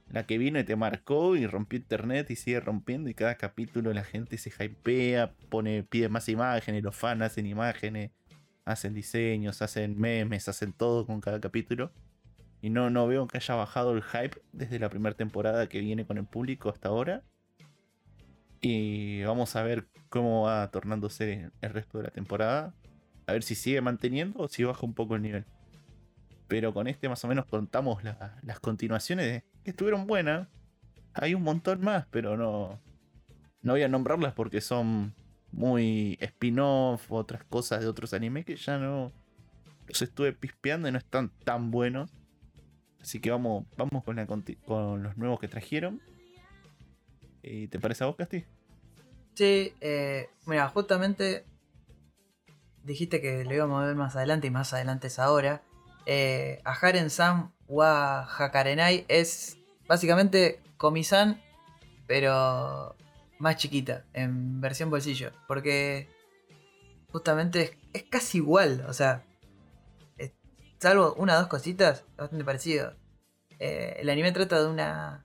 la que vino y te marcó y rompió internet y sigue rompiendo y cada capítulo la gente se hypea, pone, pide más imágenes, los fans hacen imágenes, hacen diseños, hacen memes, hacen todo con cada capítulo. Y no, no veo que haya bajado el hype desde la primera temporada que viene con el público hasta ahora. Y vamos a ver cómo va tornándose el resto de la temporada. A ver si sigue manteniendo o si baja un poco el nivel. Pero con este más o menos contamos la- las continuaciones que estuvieron buenas. Hay un montón más, pero no. No voy a nombrarlas porque son muy spin-off, otras cosas de otros animes que ya no. Los estuve pispeando y no están tan buenos. Así que vamos, vamos con los nuevos que trajeron. ¿Y te parece a vos, Casti? Sí, eh, mira, justamente dijiste que lo íbamos a ver más adelante y más adelante es ahora. Eh, a Haren Sam wa Hakarenai es básicamente Komi-san, pero más chiquita, en versión bolsillo. Porque justamente es, casi igual, o sea, salvo una o dos cositas, bastante parecido. Eh, el anime trata de una.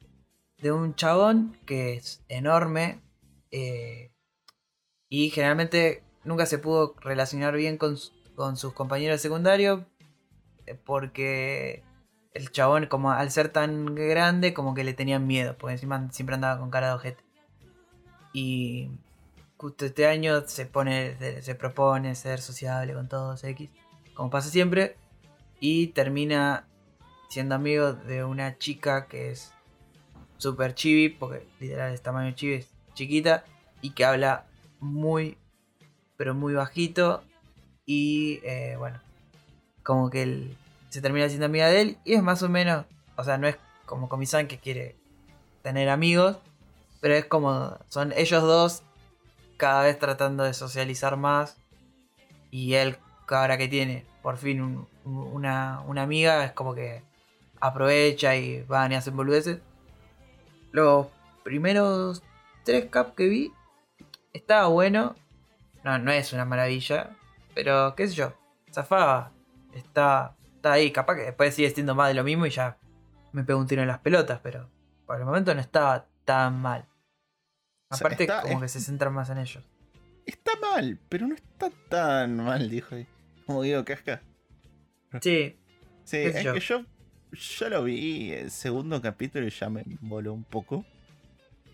De un chabón que es enorme. eh, y generalmente nunca se pudo relacionar bien con, con sus compañeros secundarios. eh, Porque el chabón, como al ser tan grande, como que le tenían miedo. Porque encima siempre andaba con cara de ojete. Y justo este año se pone. se propone ser sociable con todos X. Como pasa siempre. Y termina siendo amigo de una chica que es super chibi, porque literal es tamaño chibi, es chiquita, y que habla muy, pero muy bajito, y eh, bueno, como que él se termina siendo amiga de él, y es más o menos, o sea, no es como Comisan que quiere tener amigos, pero es como, son ellos dos cada vez tratando de socializar más, y él, ahora que tiene por fin un- una, una amiga, es como que aprovecha y van y hacen boludeces. Los primeros tres cap que vi estaba bueno. No, no es una maravilla. Pero qué sé yo. Zafaba. Está, está ahí. Capaz que después sigue siendo más de lo mismo y ya me pego un tiro en las pelotas. Pero por el momento no estaba tan mal. O sea, Aparte, está- como es- que se centran más en ellos. Está mal, pero no está tan mal, dijo ahí. Como digo, casca. Sí, Sí, ¿Qué sé es yo? que yo, yo lo vi el segundo capítulo y ya me voló un poco.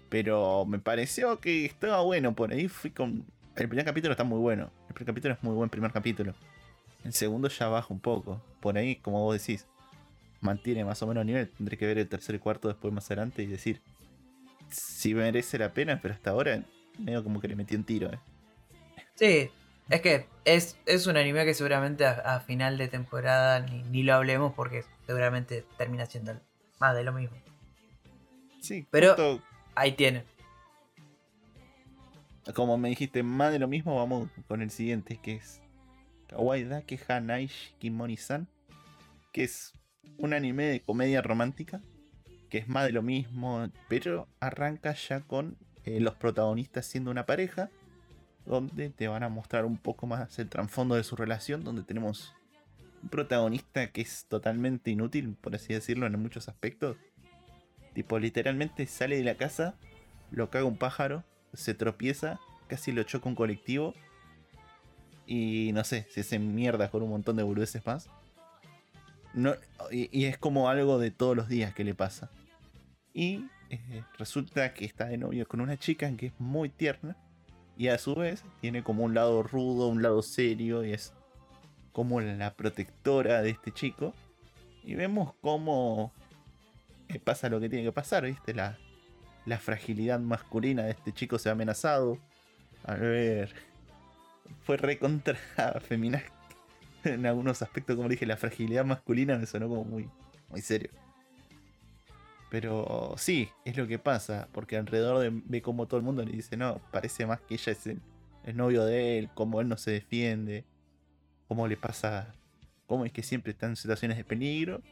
Pero me pareció que estaba bueno. Por ahí fui con. El primer capítulo está muy bueno. El primer capítulo es muy buen primer capítulo. El segundo ya baja un poco. Por ahí, como vos decís, mantiene más o menos nivel. Tendré que ver el tercer y cuarto después más adelante y decir si merece la pena. Pero hasta ahora, medio como que le metí un tiro. Eh. sí. Es que es, es un anime que seguramente a, a final de temporada ni, ni lo hablemos porque seguramente termina siendo más de lo mismo. Sí, Pero- justo Ahí tienen. Como me dijiste, más de lo mismo, vamos con el siguiente, que es Kawaii Dake Hanai Shikimori-san, que es un anime de comedia romántica, que es más de lo mismo, pero arranca ya con eh, los protagonistas siendo una pareja, donde te van a mostrar un poco más el trasfondo de su relación, donde tenemos un protagonista que es totalmente inútil, por así decirlo, en muchos aspectos. Tipo, literalmente sale de la casa, lo caga un pájaro, se tropieza, casi lo choca un colectivo. Y no sé, se hace mierda con un montón de boludeces más. No, y, es como algo de todos los días que le pasa. Y eh, resulta que está de novio con una chica que es muy tierna. Y a su vez tiene como un lado rudo, un lado serio y es como la protectora de este chico. Y vemos cómo eh, pasa lo que tiene que pasar, ¿viste? La, la fragilidad masculina de este chico se ha amenazado. A ver, fue recontra feminaz en algunos aspectos, como dije, la fragilidad masculina me sonó como muy, muy serio. Pero sí, es lo que pasa, porque alrededor de, ve como todo el mundo le dice, no, parece más que ella es el, novio de él, cómo él no se defiende, cómo le pasa, cómo es que siempre está en situaciones de peligro.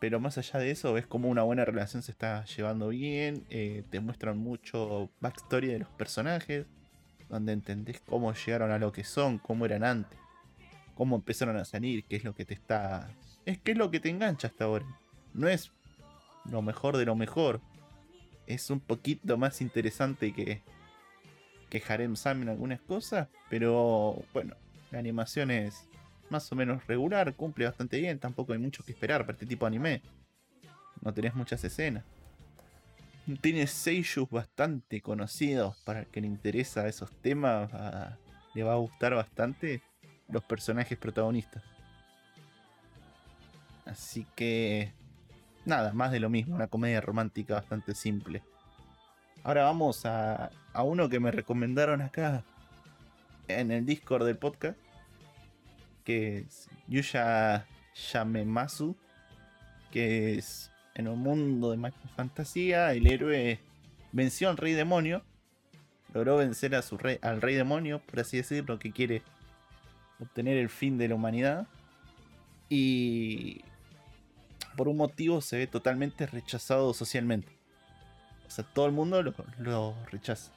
Pero más allá de eso, ves como una buena relación se está llevando bien, eh, te muestran mucho backstory de los personajes, donde entendés cómo llegaron a lo que son, cómo eran antes, cómo empezaron a salir, qué es lo que te está... Es que es lo que te engancha hasta ahora. No es lo mejor de lo mejor. Es un poquito más interesante que, que Harem Sam en algunas cosas, pero bueno, la animación es más o menos regular, cumple bastante bien, tampoco hay mucho que esperar para este tipo de anime. No tenés muchas escenas. Tiene seiyus bastante conocidos para el que le interesa esos temas, le va a gustar bastante los personajes protagonistas. Así que nada, más de lo mismo, una comedia romántica bastante simple. Ahora vamos a, a uno que me recomendaron acá en el Discord del podcast, que es Yuya Yamemasu, que es en un mundo de fantasía, el héroe venció al rey demonio, logró vencer a su al rey demonio, por así decirlo, que quiere obtener el fin de la humanidad. Y por un motivo se ve totalmente rechazado socialmente. O sea, todo el mundo lo, rechaza.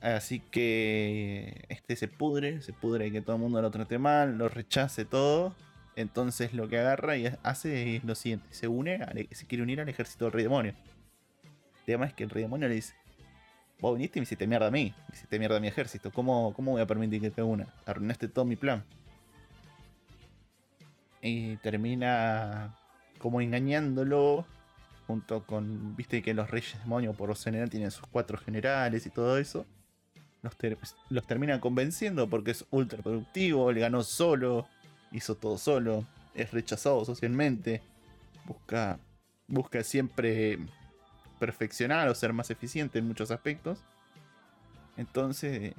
Así que este se pudre, se pudre que todo el mundo lo trate mal, lo rechace todo. Entonces lo que agarra y hace es lo siguiente: se une, se quiere unir al ejército del rey demonio. El tema es que el rey demonio le dice: Vos viniste y me hiciste mierda a mí, me hiciste mierda a mi ejército. ¿Cómo, cómo voy a permitir que te una? Arruinaste todo mi plan. Y termina como engañándolo junto con, viste que los reyes demonios por lo general tienen sus cuatro generales y todo eso los, los termina convenciendo porque es ultra productivo, le ganó solo, hizo todo solo, es rechazado socialmente, busca, busca siempre perfeccionar o ser más eficiente en muchos aspectos. Entonces,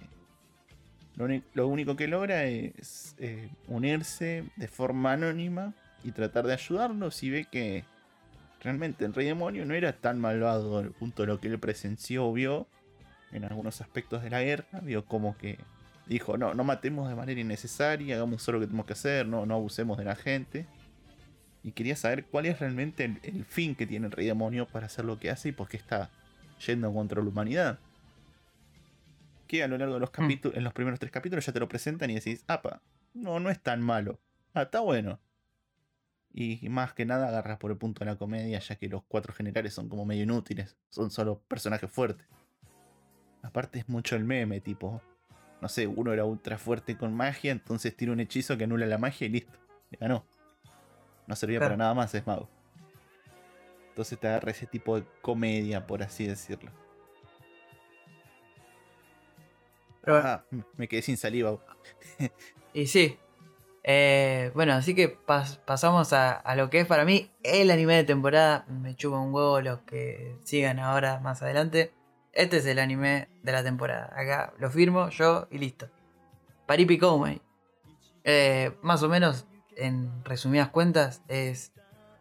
lo, único que logra es eh, unirse de forma anónima y tratar de ayudarlos y ve que realmente el rey demonio no era tan malvado al punto de lo que él presenció o vio en algunos aspectos de la guerra, vio como que dijo, no, no matemos de manera innecesaria, hagamos solo lo que tenemos que hacer, no, no abusemos de la gente. Y quería saber cuál es realmente el, fin que tiene el rey demonio para hacer lo que hace y por qué está yendo contra la humanidad. Que a lo largo de los mm. capítulos, en los primeros tres capítulos ya te lo presentan y decís, apa, no, no es tan malo. Ah, está bueno. Y más que nada agarras por el punto de la comedia, ya que los cuatro generales son como medio inútiles, son solo personajes fuertes. Aparte es mucho el meme, tipo, no sé, uno era ultra fuerte con magia, entonces tira un hechizo que anula la magia y listo, le ganó. No servía para nada más, es mago. Entonces te agarra ese tipo de comedia, por así decirlo. me quedé sin saliva. y sí. Eh, bueno, así que pasamos a, a, lo que es para mí el anime de temporada. Me chupa un huevo los que sigan ahora más adelante. Este es el anime de la temporada. Acá lo firmo yo y listo. Paripi eh, más o menos, en resumidas cuentas, es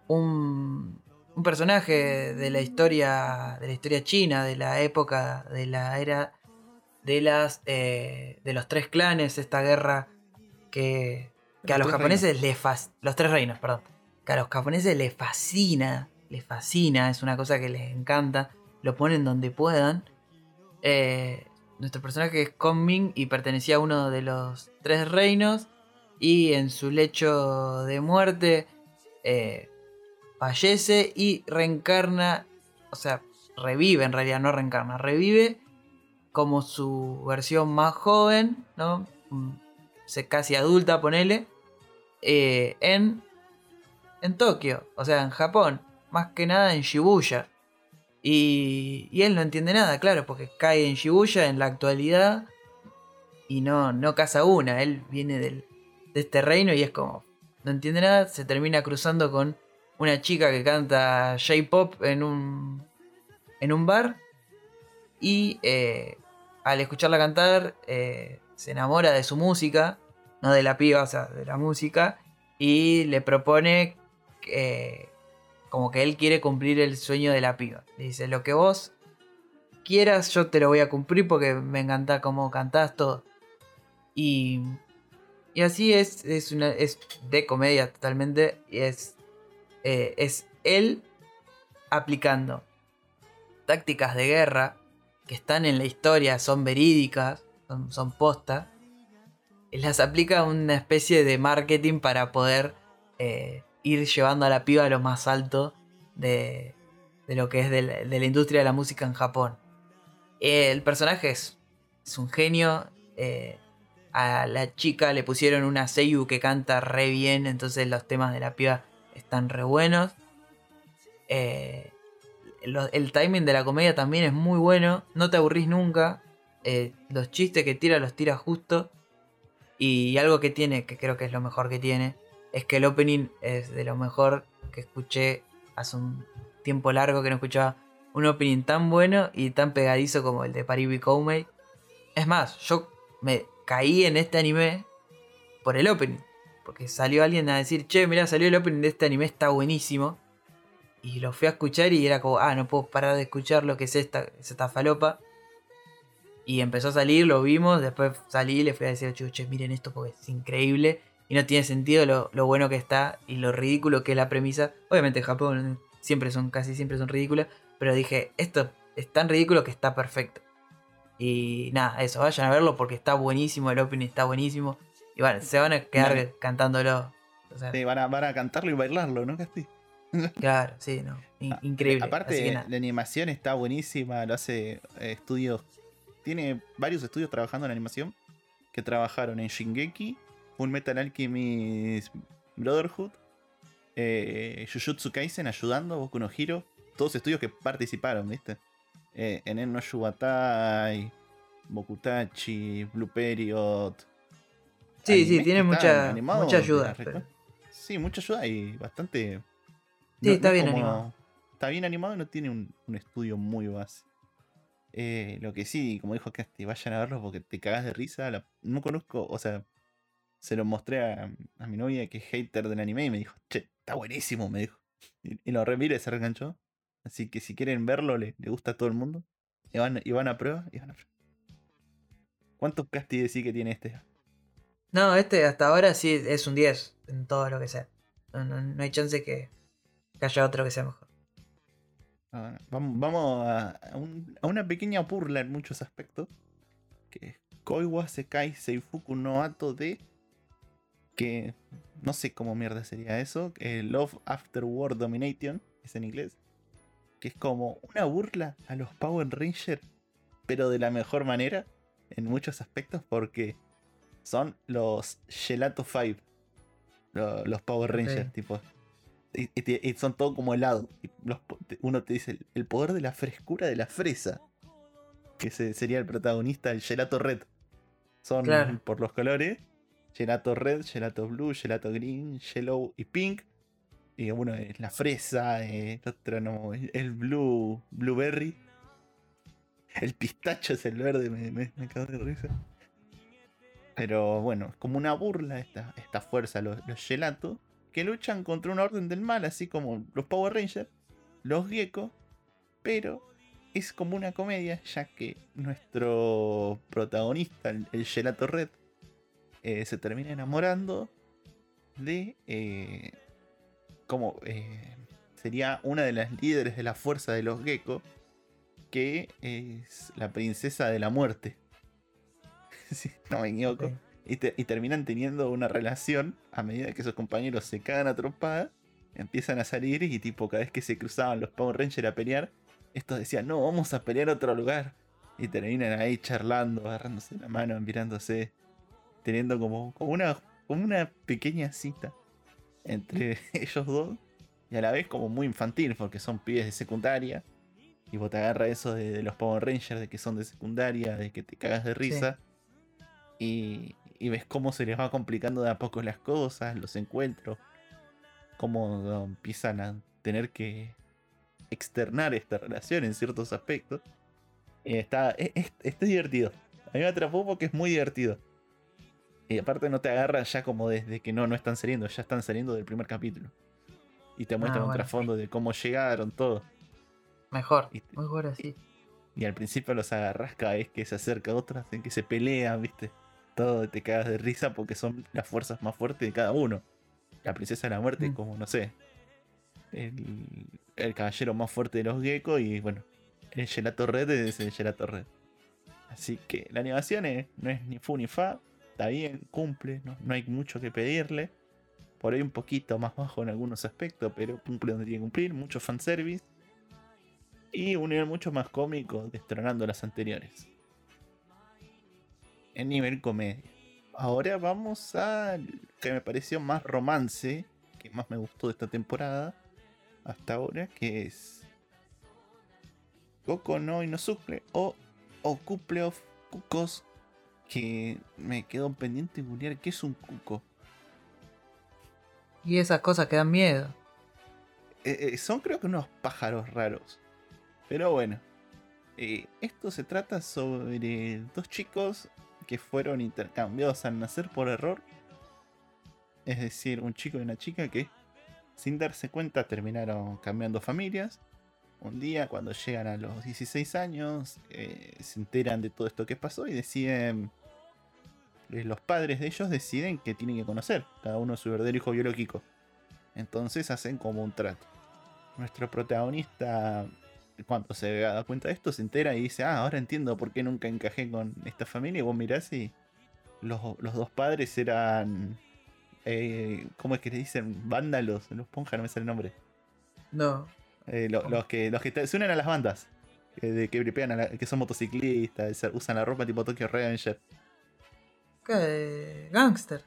un, un personaje de la historia de la historia china, de la época de la era de las eh, de los tres clanes, esta guerra que, que a los japoneses les fascina, los tres reinos, perdón, que a los japoneses les fascina, les fascina, es una cosa que les encanta lo ponen donde puedan. Eh, nuestro personaje es Ming y pertenecía a uno de los tres reinos. Y en su lecho de muerte eh, fallece y reencarna. O sea, revive en realidad, no reencarna, revive como su versión más joven, ¿no? Mm, casi adulta, ponele. Eh, en, en Tokio, o sea, en Japón. Más que nada en Shibuya. Y, y él no entiende nada, claro, porque cae en Shibuya en la actualidad y no, no caza una. Él viene del, de este reino y es como, no entiende nada, se termina cruzando con una chica que canta J-Pop en un, en un bar y eh, al escucharla cantar eh, se enamora de su música, no de la piba, o sea, de la música, y le propone que como que él quiere cumplir el sueño de la piba. Le dice, lo que vos quieras, yo te lo voy a cumplir porque me encanta cómo cantás todo. Y, y así es, es, una, es de comedia totalmente. Y es, eh, es él aplicando tácticas de guerra que están en la historia, son verídicas, son, son posta. Las aplica una especie de marketing para poder eh, ir llevando a la piba a lo más alto de, de lo que es de la, de industria de la música en Japón. El personaje es, es un genio. Eh, a la chica le pusieron una Seiyu que canta re bien, entonces los temas de la piba están re buenos. Eh, el timing de la comedia también es muy bueno, no te aburrís nunca. Eh, los chistes que tira los tira justo. Y algo que tiene, que creo que es lo mejor que tiene, es que el opening es de lo mejor que escuché hace un tiempo largo que no escuchaba un opening tan bueno y tan pegadizo como el de Paribi Koumei. Es más, yo me caí en este anime por el opening. Porque salió alguien a decir, che, mira, salió el opening de este anime, está buenísimo. Y lo fui a escuchar y era como, ah, no puedo parar de escuchar lo que es esta, es esta falopa. Y empezó a salir, lo vimos, después salí y le fui a decir, che, miren esto porque es increíble. Y no tiene sentido lo, lo, bueno que está y lo ridículo que es la premisa. Obviamente en Japón siempre son, casi siempre son ridículas. Pero dije, esto es tan ridículo que está perfecto. Y nada, eso, vayan a verlo porque está buenísimo, el opening está buenísimo. Y bueno, se van a quedar no. cantándolo. O sea, sí, van a, van a cantarlo y bailarlo, ¿no, Casti? Claro, sí, no. In increíble. Aparte, la animación está buenísima, lo hace eh, estudios. Tiene varios estudios trabajando en animación que trabajaron en Shingeki, Full Metal Alchemist Brotherhood, eh, Jujutsu Kaisen ayudando, Boku no Hero, todos estudios que participaron, ¿viste? Eh, en el no Shubatai, Bokutachi, Blue Period. Sí, sí, tiene mucha, mucha ayuda. Pero... Sí, mucha ayuda y bastante. Sí, no, está no bien como... animado. Está bien animado y no tiene un, un estudio muy base. Eh, lo que sí, como dijo Casti, vayan a verlo porque te cagas de risa. La... no conozco, o sea, se lo mostré a, a, mi novia que es hater del anime y me dijo, che, está buenísimo, me dijo. Y, y lo remire y se reenganchó. Así que si quieren verlo, le, le, gusta a todo el mundo. Y van, y van a prueba. Y van a prueba. ¿Cuántos casti decís que tiene este? No, este hasta ahora sí es un 10 en todo lo que sea. No, no, no hay chance que, que, haya otro que sea mejor. Ah, vamos vamos a, a, un, a, una pequeña burla en muchos aspectos. Que es Koiwa Sekai Seifuku no Ato de. Que no sé cómo mierda sería eso. Eh, Love After War Domination. Es en inglés que es como una burla a los Power Rangers, pero de la mejor manera en muchos aspectos porque son los Gelato 5, los, los Power Rangers, okay. tipo. Y, y, y, son todo como helado. Los, uno te dice el poder de la frescura de la fresa, que se, sería el protagonista, el Gelato Red. Son claro. por los colores: Gelato Red, Gelato Blue, Gelato Green, Yellow y Pink y uno es la fresa, el otro no, el blue, blueberry. El pistacho es el verde, me, me, me cago de risa. Pero bueno, es como una burla esta, esta fuerza, los, los gelatos, que luchan contra una orden del mal, así como los Power Rangers, los Gecko, pero es como una comedia, ya que nuestro protagonista, el, el gelato red, eh, se termina enamorando de eh, como eh, sería una de las líderes de la fuerza de los Gecko, que es la princesa de la muerte. sí, no me equivoco. Y, te, y, terminan teniendo una relación a medida que sus compañeros se cagan a trompada, empiezan a salir y tipo cada vez que se cruzaban los Power Rangers a pelear, estos decían, no, vamos a pelear a otro lugar. Y terminan ahí charlando, agarrándose la mano, mirándose, teniendo como, como, una, como una pequeña cita entre ellos dos y a la vez como muy infantil porque son pibes de secundaria Y vos te agarra eso de, de los Power Rangers, de que son de secundaria, de que te cagas de risa. Y, y ves cómo se les va complicando de a poco las cosas, los encuentros. Cómo empiezan a tener que externar esta relación en ciertos aspectos. Y está, es, es- está divertido. A mí me atrapó porque es muy divertido. Y aparte no te agarra ya como desde que no, no están saliendo, ya están saliendo del primer capítulo. Y te muestran un bueno. trasfondo de cómo llegaron, todo. Mejor. Y- Muy bueno, sí. Y al principio los agarras cada vez que se acerca otra, en que se pelean, ¿viste? Todo te cagas de risa porque son las fuerzas más fuertes de cada uno. La princesa de la muerte Mm. como, no sé, el, el caballero más fuerte de los geckos y bueno, el Gelato Red es el Gelato Red. Así que la animación es- no es ni fu ni fa, está bien, cumple, no, no hay mucho que pedirle. Por ahí un poquito más bajo en algunos aspectos, pero cumple donde tiene que cumplir, mucho fanservice. Y un nivel mucho más cómico, destronando las anteriores. En nivel comedia. Ahora vamos a que me pareció más romance, que más me gustó de esta temporada, hasta ahora, que es Coco no Inosuke o Ocuple of Cucos, que me quedó pendiente googlear qué es un cuco. Y esas cosas que dan miedo. Eh, eh, son creo que unos pájaros raros. Pero bueno. eh, esto se trata sobre dos chicos que fueron intercambiados al nacer por error. Es decir, un chico y una chica que sin darse cuenta terminaron cambiando familias. Un día cuando llegan a los 16 años eh, se enteran de todo esto que pasó y deciden... eh, Los padres de ellos deciden que tienen que conocer cada uno su verdadero hijo biológico. Entonces hacen como un trato. Nuestro protagonista, cuando se da cuenta de esto, se entera y dice, ah, ahora entiendo por qué nunca encajé con esta familia. Y vos mirás y los, los dos padres eran... eh, ¿Cómo es que le dicen? Vándalos. Los ponja, no me sale el nombre. No. Eh, los que, los que se unen a las bandas. Que, de, que, a la- que son motociclistas, usan la ropa tipo Tokyo Revenger. ¿Qué? Gangster.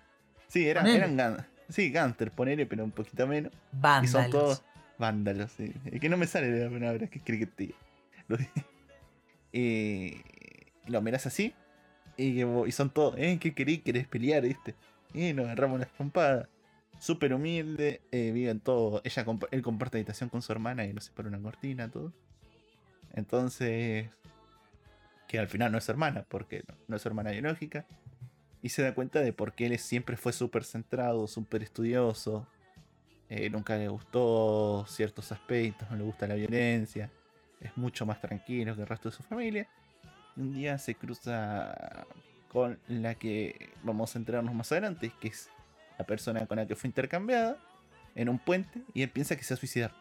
Sí, eran, Ponele. eran gan- sí, gangster, ponele, pero un poquito menos. Y Vándalos. son todos vándalos, sí. Es que no me sale la palabra, que cree que te Lo, Eh, lo mirás así. Y, y son todos, ¿eh? ¿Qué querés? ¿Querés pelear, viste? Y nos agarramos una trompada. Súper humilde, eh, viven todo. Ella compa- él comparte habitación con su hermana y lo separa una cortina, todo. Entonces. Que al final no es hermana, porque no, no es hermana biológica. Y se da cuenta de por qué él siempre fue súper centrado, súper estudioso. Eh, nunca le gustó ciertos aspectos, no le gusta la violencia. Es mucho más tranquilo que el resto de su familia. Un día se cruza con la que vamos a enterarnos más adelante, que es la persona con la que fue intercambiada en un puente y él piensa que se va a suicidar.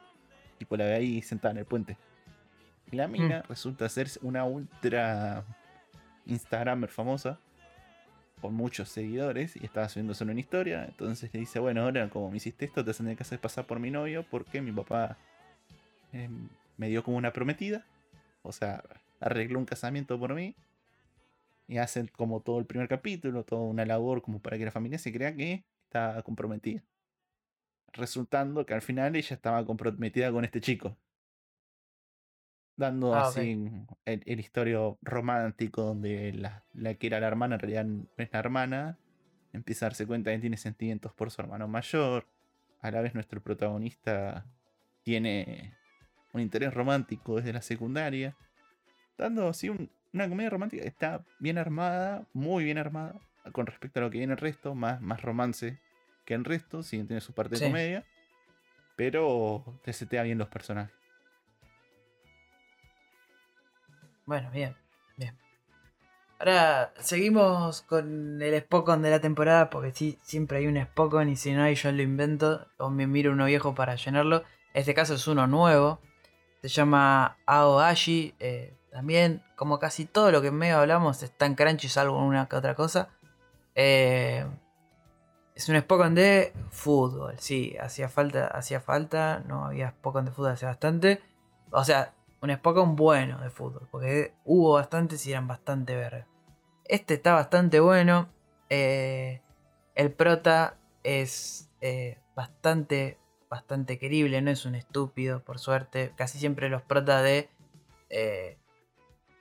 Tipo la ve ahí sentada en el puente. Y la mina resulta ser una ultra Instagramer famosa con muchos seguidores y estaba subiendo solo una historia. Entonces le dice, bueno, ahora como me hiciste esto, te tendré que hacer pasar por mi novio porque mi papá eh, me dio como una prometida. O sea, arregló un casamiento por mí. Y hacen como todo el primer capítulo, toda una labor como para que la familia se crea que está comprometida. Resultando que al final ella estaba comprometida con este chico. Dando Ah, así el, el historia romántico donde la, la que era la hermana en realidad no es la hermana. Empieza a darse cuenta que tiene sentimientos por su hermano mayor. A la vez nuestro protagonista tiene un interés romántico desde la secundaria. Dando así un- una comedia romántica que está bien armada, muy bien armada, con respecto a lo que viene el resto, más, más romance que el resto, si bien tiene su parte Sí. de comedia, pero te setea bien los personajes. Bueno, bien, bien. Ahora seguimos con el Spokon de la temporada, porque sí, siempre hay un Spokon y si no hay yo lo invento o me miro uno viejo para llenarlo. En este caso es uno nuevo, se llama Aoashi. eh, también, como casi todo lo que en medio hablamos, está en Crunchy salvo una que otra cosa. Eh, es un Spokon de fútbol, sí, hacía falta, hacía falta, no había Spokon de fútbol hace bastante. O sea, un Spokon bueno de fútbol, porque hubo bastantes y eran bastante verga. Este está bastante bueno. eh, el prota es eh, bastante, bastante querible, no es un estúpido, por suerte. Casi siempre los protas de eh,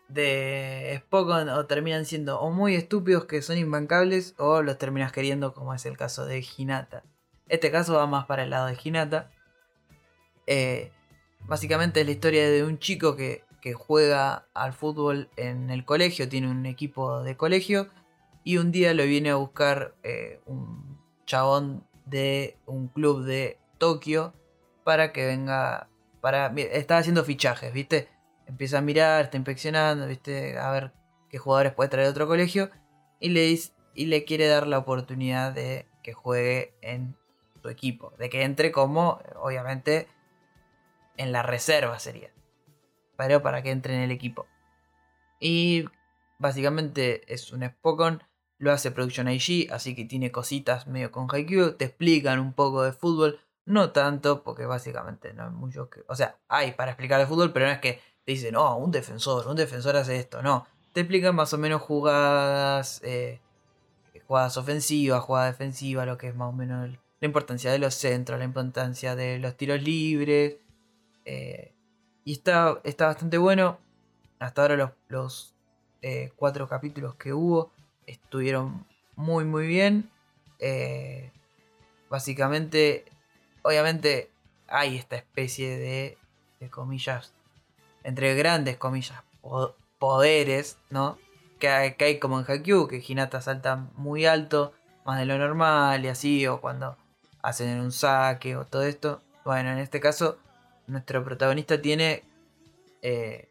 de Spokon o terminan siendo o muy estúpidos que son imbancables o los terminas queriendo como es el caso de Hinata. Este caso va más para el lado de Hinata. Eh, básicamente es la historia de un chico que, juega al fútbol en el colegio, tiene un equipo de colegio y un día lo viene a buscar eh, un chabón de un club de Tokio para que venga para está haciendo fichajes, ¿viste? empieza a mirar, está inspeccionando, ¿viste? A ver qué jugadores puede traer de otro colegio. Y le, y le quiere dar la oportunidad de que juegue en su equipo. De que entre como, obviamente, en la reserva sería. Pero para que entre en el equipo. Y básicamente es un Spokon. Lo hace Production IG, así que tiene cositas medio con Haikyuu. Te explican un poco de fútbol. No tanto, porque básicamente no hay mucho que. O sea, hay para explicar de fútbol, pero no es que te dicen, no, un defensor, un defensor hace esto. No, te explican más o menos jugadas, eh, jugadas ofensivas, jugadas defensivas, lo que es más o menos la importancia de los centros, la importancia de los tiros libres. Eh, y está, está bastante bueno. Hasta ahora los, eh, cuatro capítulos que hubo estuvieron muy muy bien. básicamente, obviamente hay esta especie de, comillas, entre grandes comillas, poderes, ¿no? Que hay, como en Haikyuu, que Hinata salta muy alto, más de lo normal y así, o cuando hacen un saque o todo esto. Bueno, en este caso, nuestro protagonista tiene eh,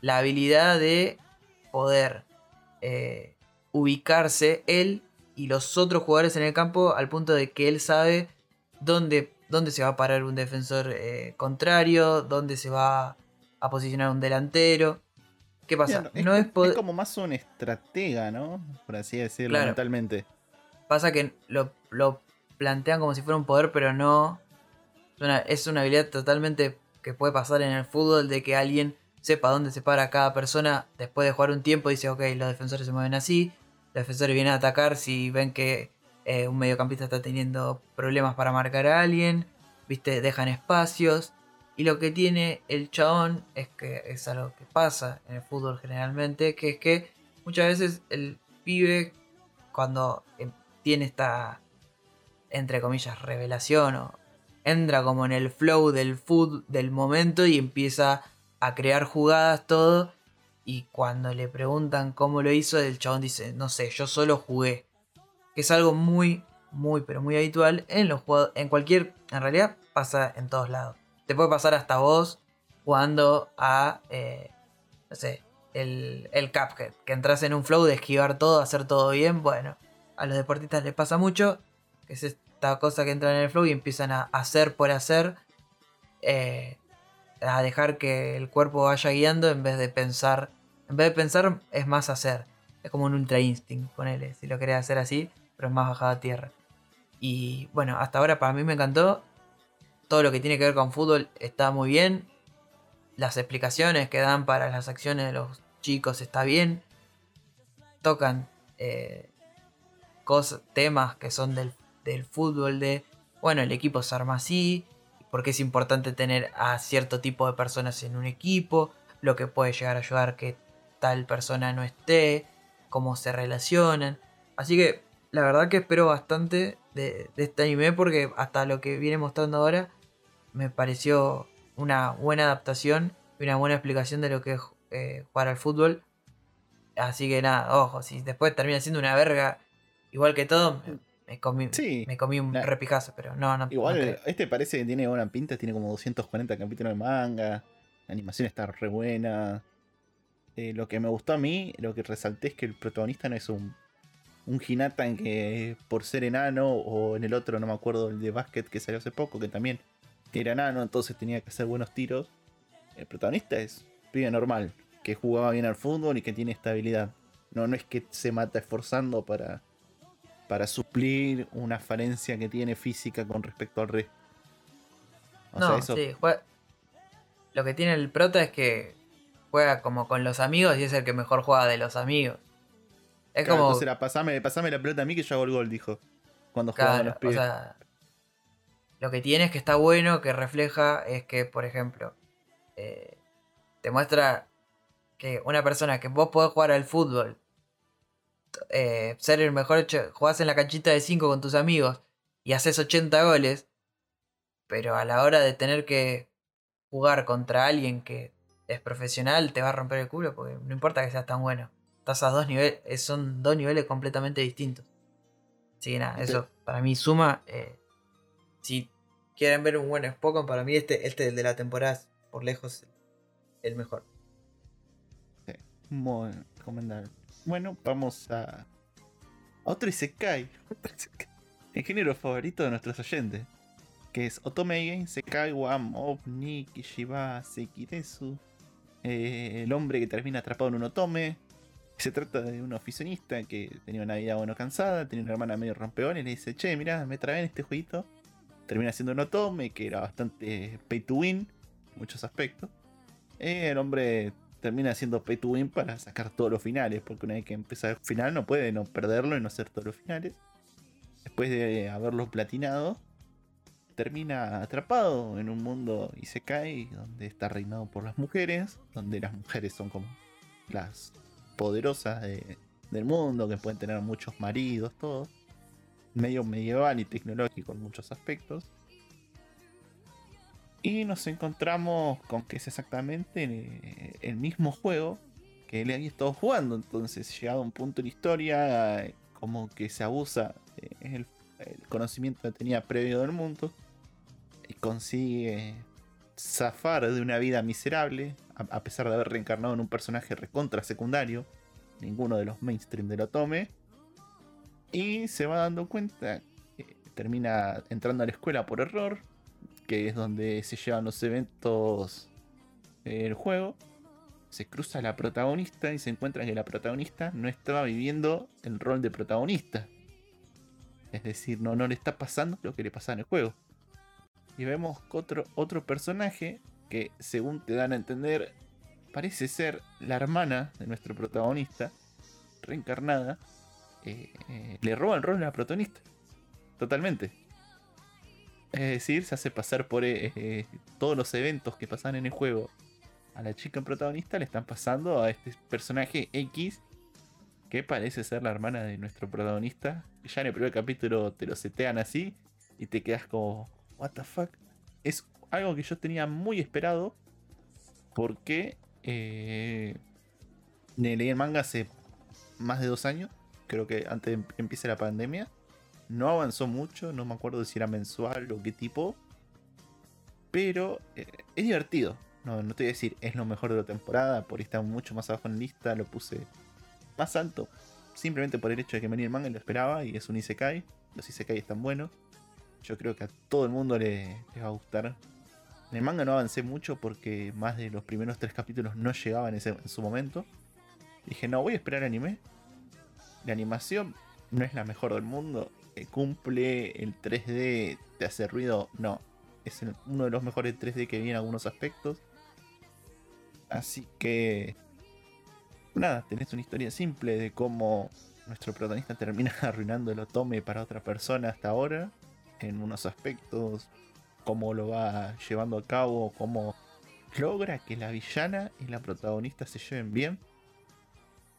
la habilidad de poder eh, ubicarse él y los otros jugadores en el campo al punto de que él sabe dónde, dónde se va a parar un defensor eh, contrario, dónde se va a posicionar un delantero. ¿Qué pasa? es, no es, como más un estratega, ¿no? Por así decirlo, mentalmente. Pasa que lo, plantean como si fuera un poder, pero no. Es una, habilidad totalmente que puede pasar en el fútbol de que alguien sepa dónde se para cada persona después de jugar un tiempo dice, ok, los defensores se mueven así, los defensores vienen a atacar si ven que eh, un mediocampista está teniendo problemas para marcar a alguien, viste, dejan espacios. Y lo que tiene el chabón es que es algo que pasa en el fútbol generalmente, que es que muchas veces el pibe cuando em, tiene esta, entre comillas, revelación o entra como en el flow del fútbol del momento y empieza a crear jugadas, todo. Y cuando le preguntan cómo lo hizo, el chabón dice, no sé, yo solo jugué. Que es algo muy, muy, pero muy habitual en los jugadores, en cualquier, en realidad pasa en todos lados te puede pasar hasta vos jugando a, eh, no sé, el, el Cuphead, que entras en un flow de esquivar todo, hacer todo bien. Bueno, a los deportistas les pasa mucho, que es esta cosa que entran en el flow y empiezan a hacer por hacer, eh, a dejar que el cuerpo vaya guiando en vez de pensar. En vez de pensar, es más hacer. Es como un ultra instinct, ponele, si lo querés hacer así, pero es más bajado a tierra. Y bueno, hasta ahora para mí me encantó todo lo que tiene que ver con fútbol está muy bien. Las explicaciones que dan para las acciones de los chicos está bien. Tocan eh, cosas, temas que son del, fútbol de, bueno, el equipo se arma así, porque es importante tener a cierto tipo de personas en un equipo, lo que puede llegar a ayudar que tal persona no esté, cómo se relacionan. Así que la verdad que espero bastante de, este anime porque hasta lo que viene mostrando ahora me pareció una buena adaptación y una buena explicación de lo que es eh, jugar al fútbol. Así que nada, ojo, si después termina siendo una verga igual que todo, me, comí, me comí un repicazo, pero no, no. Igual este parece que tiene buena pinta, tiene como 240 capítulos de manga, la animación está re buena. Eh, lo que me gustó a mí, lo que resalté es que el protagonista no es un un Hinata en que por ser enano, o en el otro, no me acuerdo, el de básquet que salió hace poco, que también era enano, entonces tenía que hacer buenos tiros. El protagonista es pibe normal, que jugaba bien al fútbol y que tiene estabilidad. No, no es que se mata esforzando para, para suplir una falencia que tiene física con respecto al resto. no, sí, lo que tiene el prota es que juega como con los amigos y es el que mejor juega de los amigos. Es como. Entonces era, pasame, la pelota a mí que yo hago el gol, dijo. Cuando jugaban los pibes. O sea, lo que tiene es que está bueno, que refleja, es que, por ejemplo, eh, te muestra que una persona que vos podés jugar al fútbol, eh, ser el mejor, hecho- jugás en la canchita de 5 con tus amigos y haces 80 goles, pero a la hora de tener que jugar contra alguien que es profesional, te va a romper el culo porque no importa que seas tan bueno. Estás a dos niveles, son dos niveles completamente distintos. Así que nada, eso para mí suma. eh, si quieren ver un buen Spokon, para mí este, este el de la temporada es por lejos el mejor. Muy recomendable. Bueno, vamos a. a otro Isekai. El género favorito de nuestros oyentes. Que es Otome Gen Sekai wa Mob ni Kishiba Sekiresu. Eh, el hombre que termina atrapado en un otome. Se trata de un oficinista que tenía una vida bueno cansada, tenía una hermana medio rompeón y le dice, che, mirá, me traen este jueguito. Termina siendo un otome que era bastante pay to win en muchos aspectos. Eh, el hombre termina siendo pay to win para sacar todos los finales, porque una vez que empieza el final no puede no perderlo y no hacer todos los finales. Después de haberlos platinado, termina atrapado en un mundo y se cae, donde está reinado por las mujeres, donde las mujeres son como las poderosas de- del mundo, que pueden tener muchos maridos, todo. Medio medieval y tecnológico en muchos aspectos. Y nos encontramos con que es exactamente eh, el mismo juego que él había estado jugando. Entonces, llegado a un punto en la historia, eh, como que se abusa eh, el, el conocimiento que tenía previo del mundo y consigue zafar de una vida miserable, a, pesar de haber reencarnado en un personaje recontra secundario, ninguno de los mainstream de lo tome, y se va dando cuenta que termina entrando a la escuela por error, que es donde se llevan los eventos del juego. Se cruza la protagonista y se encuentra que la protagonista no estaba viviendo el rol de protagonista. Es decir, no, no le está pasando lo que le pasa en el juego. Y vemos otro, otro personaje que, según te dan a entender, parece ser la hermana de nuestro protagonista, reencarnada, eh, eh, le roba el rol a la protagonista. Totalmente. Es decir, se hace pasar por eh, eh, todos los eventos que pasan en el juego a la chica protagonista, le están pasando a este personaje X que parece ser la hermana de nuestro protagonista. Ya en el primer capítulo te lo setean así y te quedas como, ¿What the fuck? Es algo que yo tenía muy esperado porque eh, le leí el manga hace más de dos años, creo que antes de empiece la pandemia. No avanzó mucho, no me acuerdo si era mensual o qué tipo. Pero eh, es divertido. No, no te voy a decir es lo mejor de la temporada, por está mucho más abajo en lista, lo puse más alto. Simplemente por el hecho de que venía el manga lo esperaba y es un Isekai. Los Isekai están buenos. Yo creo que a todo el mundo le, le va a gustar. En el manga no avancé mucho porque más de los primeros tres capítulos no llegaban en, en su momento. Dije, no, voy a esperar anime. La animación no es la mejor del mundo. Eh, cumple el 3D, te hace ruido. No, es uno de los mejores 3D que vi en algunos aspectos. Así que... Nada, tenés una historia simple de cómo nuestro protagonista termina arruinando el otome para otra persona hasta ahora. En unos aspectos, cómo lo va llevando a cabo, cómo logra que la villana y la protagonista se lleven bien.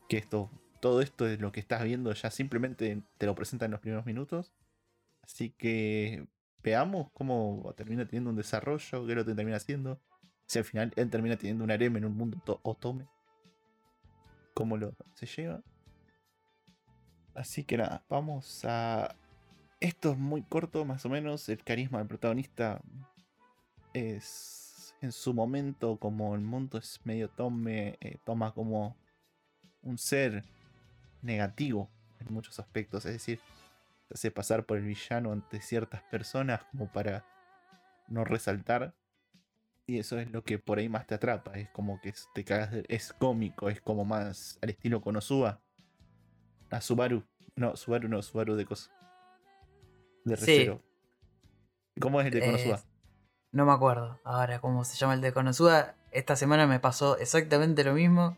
Que esto, todo esto es lo que estás viendo ya simplemente te lo presentan en los primeros minutos. Así que veamos cómo termina teniendo un desarrollo, qué lo termina haciendo. Si al final él termina teniendo un harem en un mundo to- otome. Cómo lo se lleva. Así que nada, vamos a. Esto es muy corto, más o menos. El carisma del protagonista es en su momento, como el mundo es medio tome, eh, toma como un ser negativo en muchos aspectos. Es decir, se hace pasar por el villano ante ciertas personas como para no resaltar. Y eso es lo que por ahí más te atrapa. Es como que te cagas de- Es cómico, es como más al estilo Konosuba. A Subaru. No, Subaru no, Subaru de cosa. De Sí. recero. ¿Cómo es el de Eh, Konosuba? No me acuerdo ahora cómo se llama el de Konosuba. Esta semana me pasó exactamente lo mismo.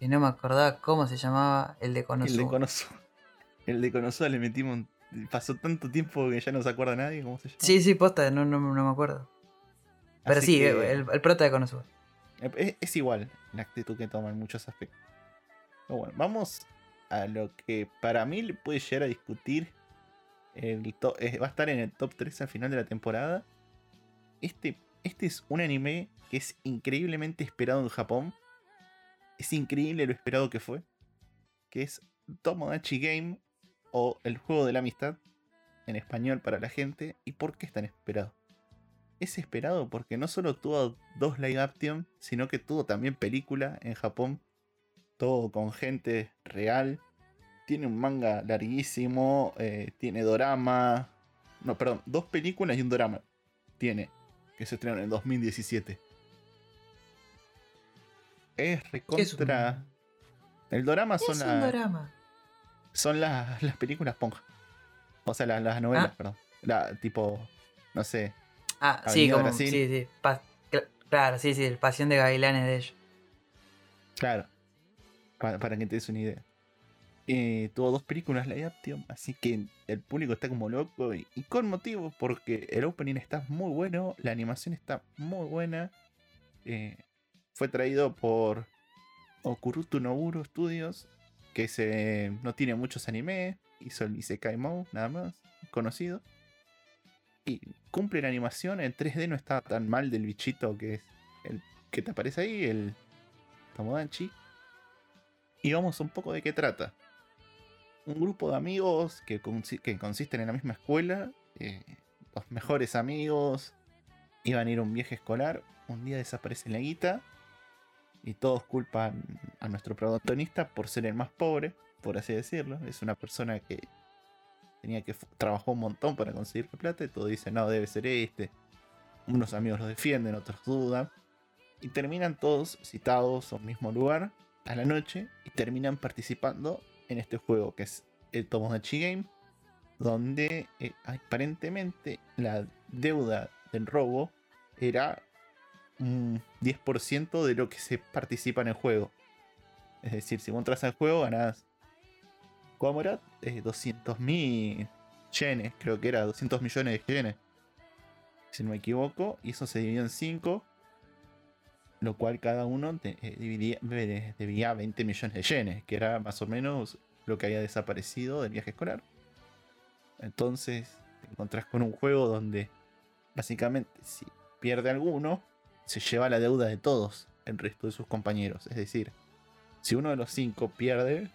Y no me acordaba cómo se llamaba el de El de Konosuba. Konosuba. El de Konosuba le metimos. un- Pasó tanto tiempo que ya no se acuerda nadie. ¿Cómo se llama? Sí, sí, posta, no, no, no me acuerdo. Pero Así sí, que- el, el prota de Konosuba. Es, es igual la actitud que toma en muchos aspectos. Pero bueno, vamos a lo que para mí le puede llegar a discutir. El to- eh, va a estar en el top 3 al final de la temporada. Este, este es un anime que es increíblemente esperado en Japón. Es increíble lo esperado que fue. Que es Tomodachi Game o el juego de la amistad en español para la gente. ¿Y por qué es tan esperado? Es esperado porque no solo tuvo dos live action, sino que tuvo también película en Japón. Todo con gente real. Tiene un manga larguísimo. eh, tiene dorama. No, perdón, dos películas y un dorama. Tiene. Que se estrenaron en 2017. Es ¿Qué es un- recontra. El dorama ¿Qué son es un las drama? son las, las películas ponja. O sea, las, las novelas, Ah. perdón. La, tipo, no sé. Ah, sí, como. Brasil. Sí, sí. pa- claro, sí, sí. El pasión de gavilanes de ellos. Claro. Pa- para que te des una idea. Eh, tuvo dos películas live action, así que el público está como loco y, y con motivo, porque el opening está muy bueno, la animación está muy buena. eh, fue traído por Okurutu Noburo Studios, que se, no tiene muchos animes, hizo el Isekai Mou, nada más, conocido. Y cumple la animación en 3D, no está tan mal del bichito que es el que te aparece ahí, el Tomodachi. Y vamos un poco de qué trata. Un grupo de amigos que consisten en la misma escuela, eh, los mejores amigos, iban a ir a un viaje escolar, un día desaparece la guita y todos culpan a nuestro protagonista por ser el más pobre, por así decirlo. Es una persona que tenía que trabajó un montón para conseguir la plata y todos dicen, no, debe ser este. Unos amigos lo defienden, otros dudan. Y terminan todos citados a un mismo lugar a la noche y terminan participando en este juego que es el Tomodachi Game, donde eh, aparentemente la deuda del robo era un 10% de lo que se participa en el juego. Es decir, si vos entras al juego ganás. ¿Cómo era? Eh, 200.000 yenes, creo que era 200 millones de yenes. Si no me equivoco, y eso se dividió en 5, lo cual cada uno eh, dividía- debía 20 millones de yenes, que era más o menos lo que había desaparecido del viaje escolar. Entonces, te encontrás con un juego donde básicamente si pierde alguno, se lleva la deuda de todos el resto de sus compañeros. Es decir, si uno de los cinco pierde,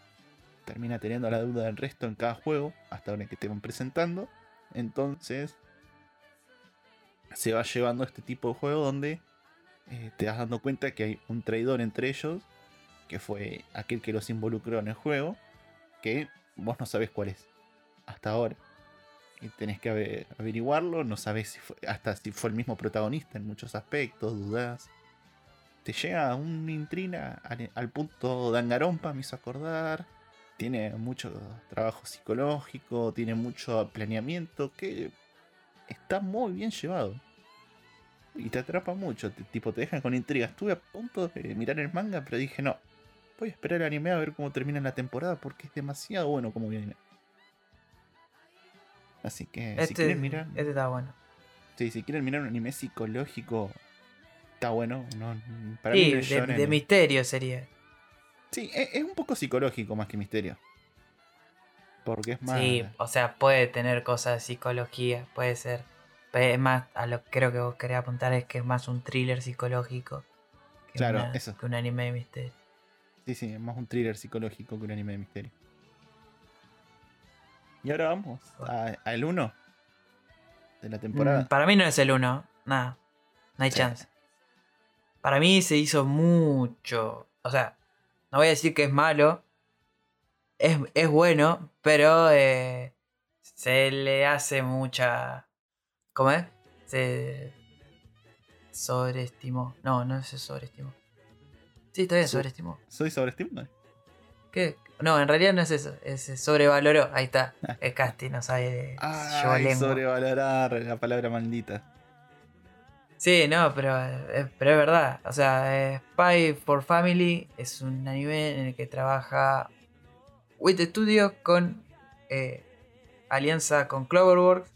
termina teniendo la deuda del resto en cada juego, hasta ahora que te van presentando. Entonces, se va llevando este tipo de juego donde eh, te vas dando cuenta que hay un traidor entre ellos, que fue aquel que los involucró en el juego, que vos no sabés cuál es, hasta ahora. Y tenés que ave- averiguarlo, no sabés si fue, hasta si fue el mismo protagonista en muchos aspectos, dudás. Te llega una intrina al, al punto Dangarompa, me hizo acordar. Tiene mucho trabajo psicológico, tiene mucho planeamiento, que está muy bien llevado. Y te atrapa mucho, tipo te dejan con intriga. Estuve a punto de mirar el manga, pero dije no. Voy a esperar el anime a ver cómo termina la temporada porque es demasiado bueno como viene. Así que si Este, quieren mirar, este está bueno. sí, si quieren mirar un anime psicológico, está bueno. No, para mí Sí, no de, misterio sería. Sí, es, es un poco psicológico más que misterio. Porque es más. Sí, o sea, puede tener cosas de psicología, puede ser. Pero es más, a lo que creo que vos querés apuntar es que es más un thriller psicológico que, Claro, una- eso. que un anime de misterio. Sí, sí, es más un thriller psicológico que un anime de misterio. Y ahora vamos a- al 1 de la temporada. Mm, para mí no es el uno, nada, no hay Sí. chance. Para mí se hizo mucho, o sea, no voy a decir que es malo, es, es bueno, pero eh, se le hace mucha... ¿Cómo es? Se sobreestimó. No, no se sobreestimó. Sí, está bien, sobreestimó. ¿Soy sobreestimado? ¿Qué? No, en realidad no es eso, es se sobrevaloró. Ahí está, el casting, no sabe lengua. sobrevalorar la palabra maldita. Sí, no, pero, eh, pero es verdad. O sea, eh, Spy for Family es un anime en el que trabaja Wit Studio con eh, alianza con Cloverworks.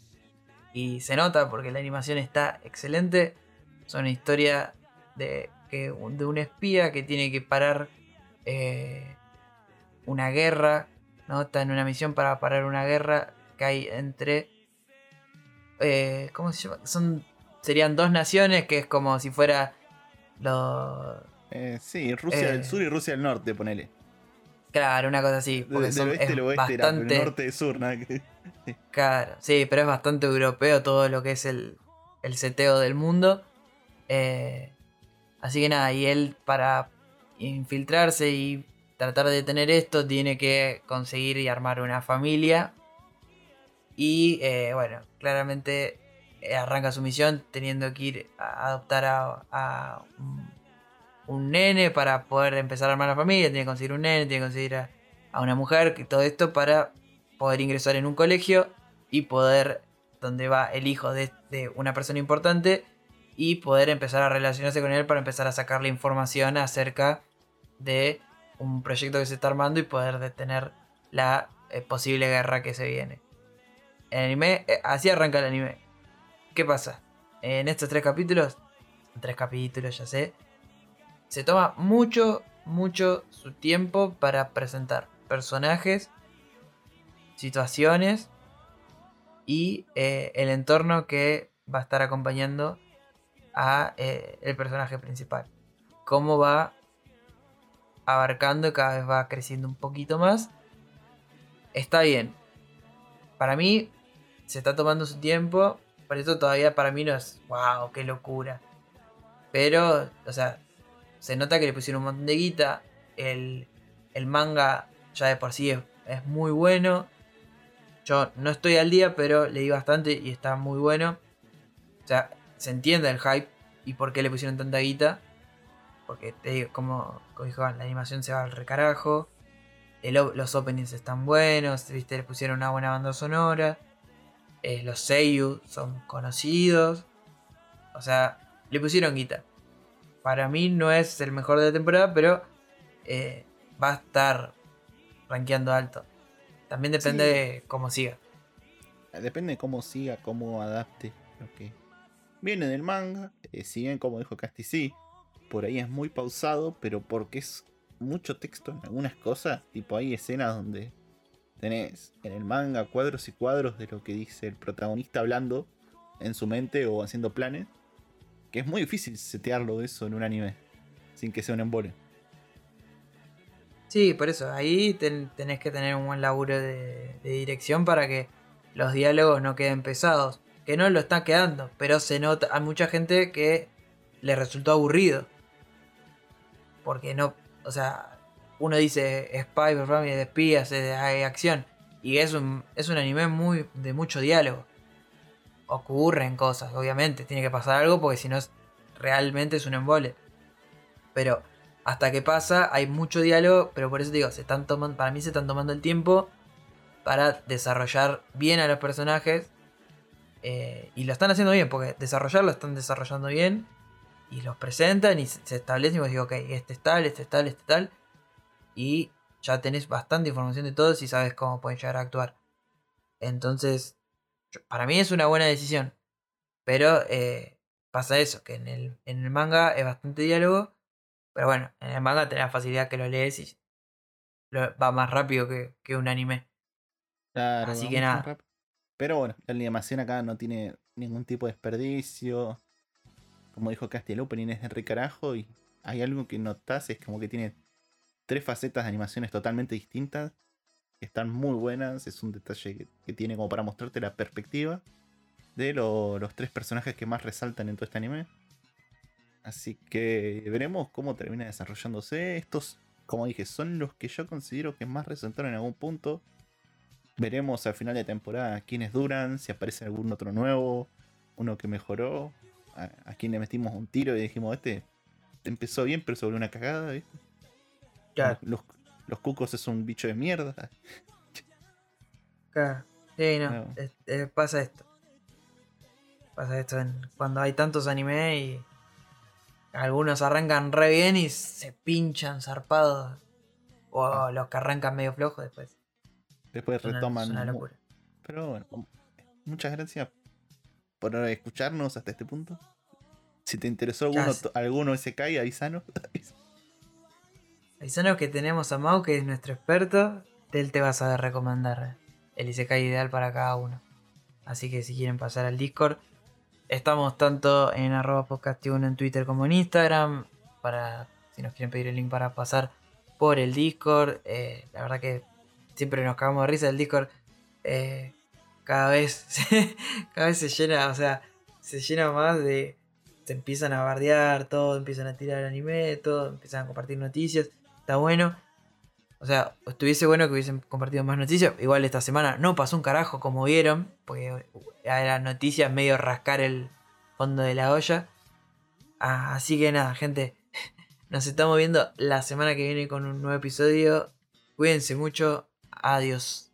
Y se nota porque la animación está excelente. Es una historia de que, de un espía que tiene que parar eh, una guerra, ¿no? Está en una misión para parar una guerra que hay entre... eh, ¿Cómo se llama? Son, serían dos naciones que es como si fuera los... Eh, sí, Rusia Eh. del Sur y Rusia del Norte, ponele. Claro, una cosa así. De- Porque del son, oeste es al oeste era, bastante... del norte de sur, nada que. Claro, sí, pero es bastante europeo todo lo que es el, el seteo del mundo. Eh, así que nada, y él para infiltrarse y tratar de detener esto tiene que conseguir y armar una familia. Y eh, bueno, claramente eh, arranca su misión teniendo que ir a adoptar a, un, nene para poder empezar a armar la familia. Tiene que conseguir un nene, tiene que conseguir a, una mujer, y todo esto para poder ingresar en un colegio y poder, donde va el hijo de, de una persona importante, y poder empezar a relacionarse con él para empezar a sacarle información acerca de un proyecto que se está armando y poder detener la eh, posible guerra que se viene. El anime, eh, así arranca el anime. ¿Qué pasa? En estos tres capítulos, tres capítulos ya sé, se toma mucho, mucho su tiempo para presentar personajes, situaciones y eh, el entorno que va a estar acompañando a el personaje principal. Cómo va abarcando cada vez va creciendo un poquito más. Está bien. Para mí se está tomando su tiempo. Por eso todavía para mí no es wow, qué locura. Pero, o sea, se nota que le pusieron un montón de guita. El, el manga ya de por sí es, es muy bueno. Yo no estoy al día, pero leí bastante y está muy bueno. O sea, se entiende el hype y por qué le pusieron tanta guita. Porque te digo, como, como dijo, la animación se va al recarajo. el los openings están buenos, ¿viste? le pusieron una buena banda sonora. eh, los Seiyu son conocidos. O sea, le pusieron guita. Para mí no es el mejor de la temporada, pero eh, va a estar rankeando alto. También depende Sí. de cómo siga. Depende de cómo siga, cómo adapte lo que viene del manga. Eh, si bien, como dijo Casti, sí, por ahí es muy pausado, pero porque es mucho texto en algunas cosas. Tipo, hay escenas donde tenés en el manga cuadros y cuadros de lo que dice el protagonista hablando en su mente o haciendo planes. Que es muy difícil setearlo eso en un anime sin que sea un embole. Sí, por eso, ahí ten- tenés que tener un buen laburo de, de dirección para que los diálogos no queden pesados. Que no lo están quedando, pero se nota, hay mucha gente que le resultó aburrido. Porque no, o sea, uno dice Spy, Family de espías, de acción. Y es un, es un anime muy de mucho diálogo. Ocurren cosas, obviamente, tiene que pasar algo porque si no realmente es un embole. Pero hasta que pasa hay mucho diálogo, pero por eso digo, se están tomando, para mí se están tomando el tiempo para desarrollar bien a los personajes. eh, y lo están haciendo bien, porque desarrollarlo están desarrollando bien. Y los presentan y se establecen y vos digo, ok, este es tal, este es tal, este es tal. Y ya tenés bastante información de todos y sabes cómo pueden llegar a actuar. Entonces, yo- para mí es una buena decisión. Pero eh, pasa eso, que en el, en el manga es bastante diálogo. Pero bueno, en el manga tenés la facilidad que lo lees y lo- va más rápido que, que un anime. Claro, Así que nada. Pero bueno, la animación acá no tiene ningún tipo de desperdicio. Como dijo Casti, el opening es de recarajo y hay algo que notas, es como que tiene tres facetas de animaciones totalmente distintas. Que están muy buenas, es un detalle que, tiene como para mostrarte la perspectiva de lo- los tres personajes que más resaltan en todo este anime. Así que veremos cómo termina desarrollándose. Estos, como dije, son los que yo considero que más resaltaron en algún punto. Veremos al final de temporada quiénes duran, si aparece algún otro nuevo, uno que mejoró, a, a quien le metimos un tiro y dijimos, este empezó bien, pero sobre una cagada, ¿viste? Los, los cucos es un bicho de mierda. Claro. Sí, no. No. es- pasa esto. Pasa esto en- cuando hay tantos anime y algunos arrancan re bien y se pinchan zarpados. O Ah. los que arrancan medio flojos después. Después retoman. es una locura. Pero bueno, muchas gracias por escucharnos hasta este punto. Si te interesó alguno, alguno SK, avisanos. Avisanos que tenemos a Mau, que es nuestro experto. Él te vas a recomendar el Isekai ideal para cada uno. Así que si quieren pasar al Discord, estamos tanto en arroba podcast1 en Twitter como en Instagram. Para si nos quieren pedir el link para pasar por el Discord. Eh, la verdad que siempre nos cagamos de risa el Discord. eh, cada vez cada vez se llena, o sea, se llena más de. Se empiezan a bardear, todo, empiezan a tirar anime, todo, empiezan a compartir noticias. Está bueno. O sea, estuviese bueno que hubiesen compartido más noticias. Igual esta semana no pasó un carajo, como vieron. Porque era noticias medio rascar el fondo de la olla. Ah, así que nada, gente. Nos estamos viendo la semana que viene con un nuevo episodio. Cuídense mucho. Adiós.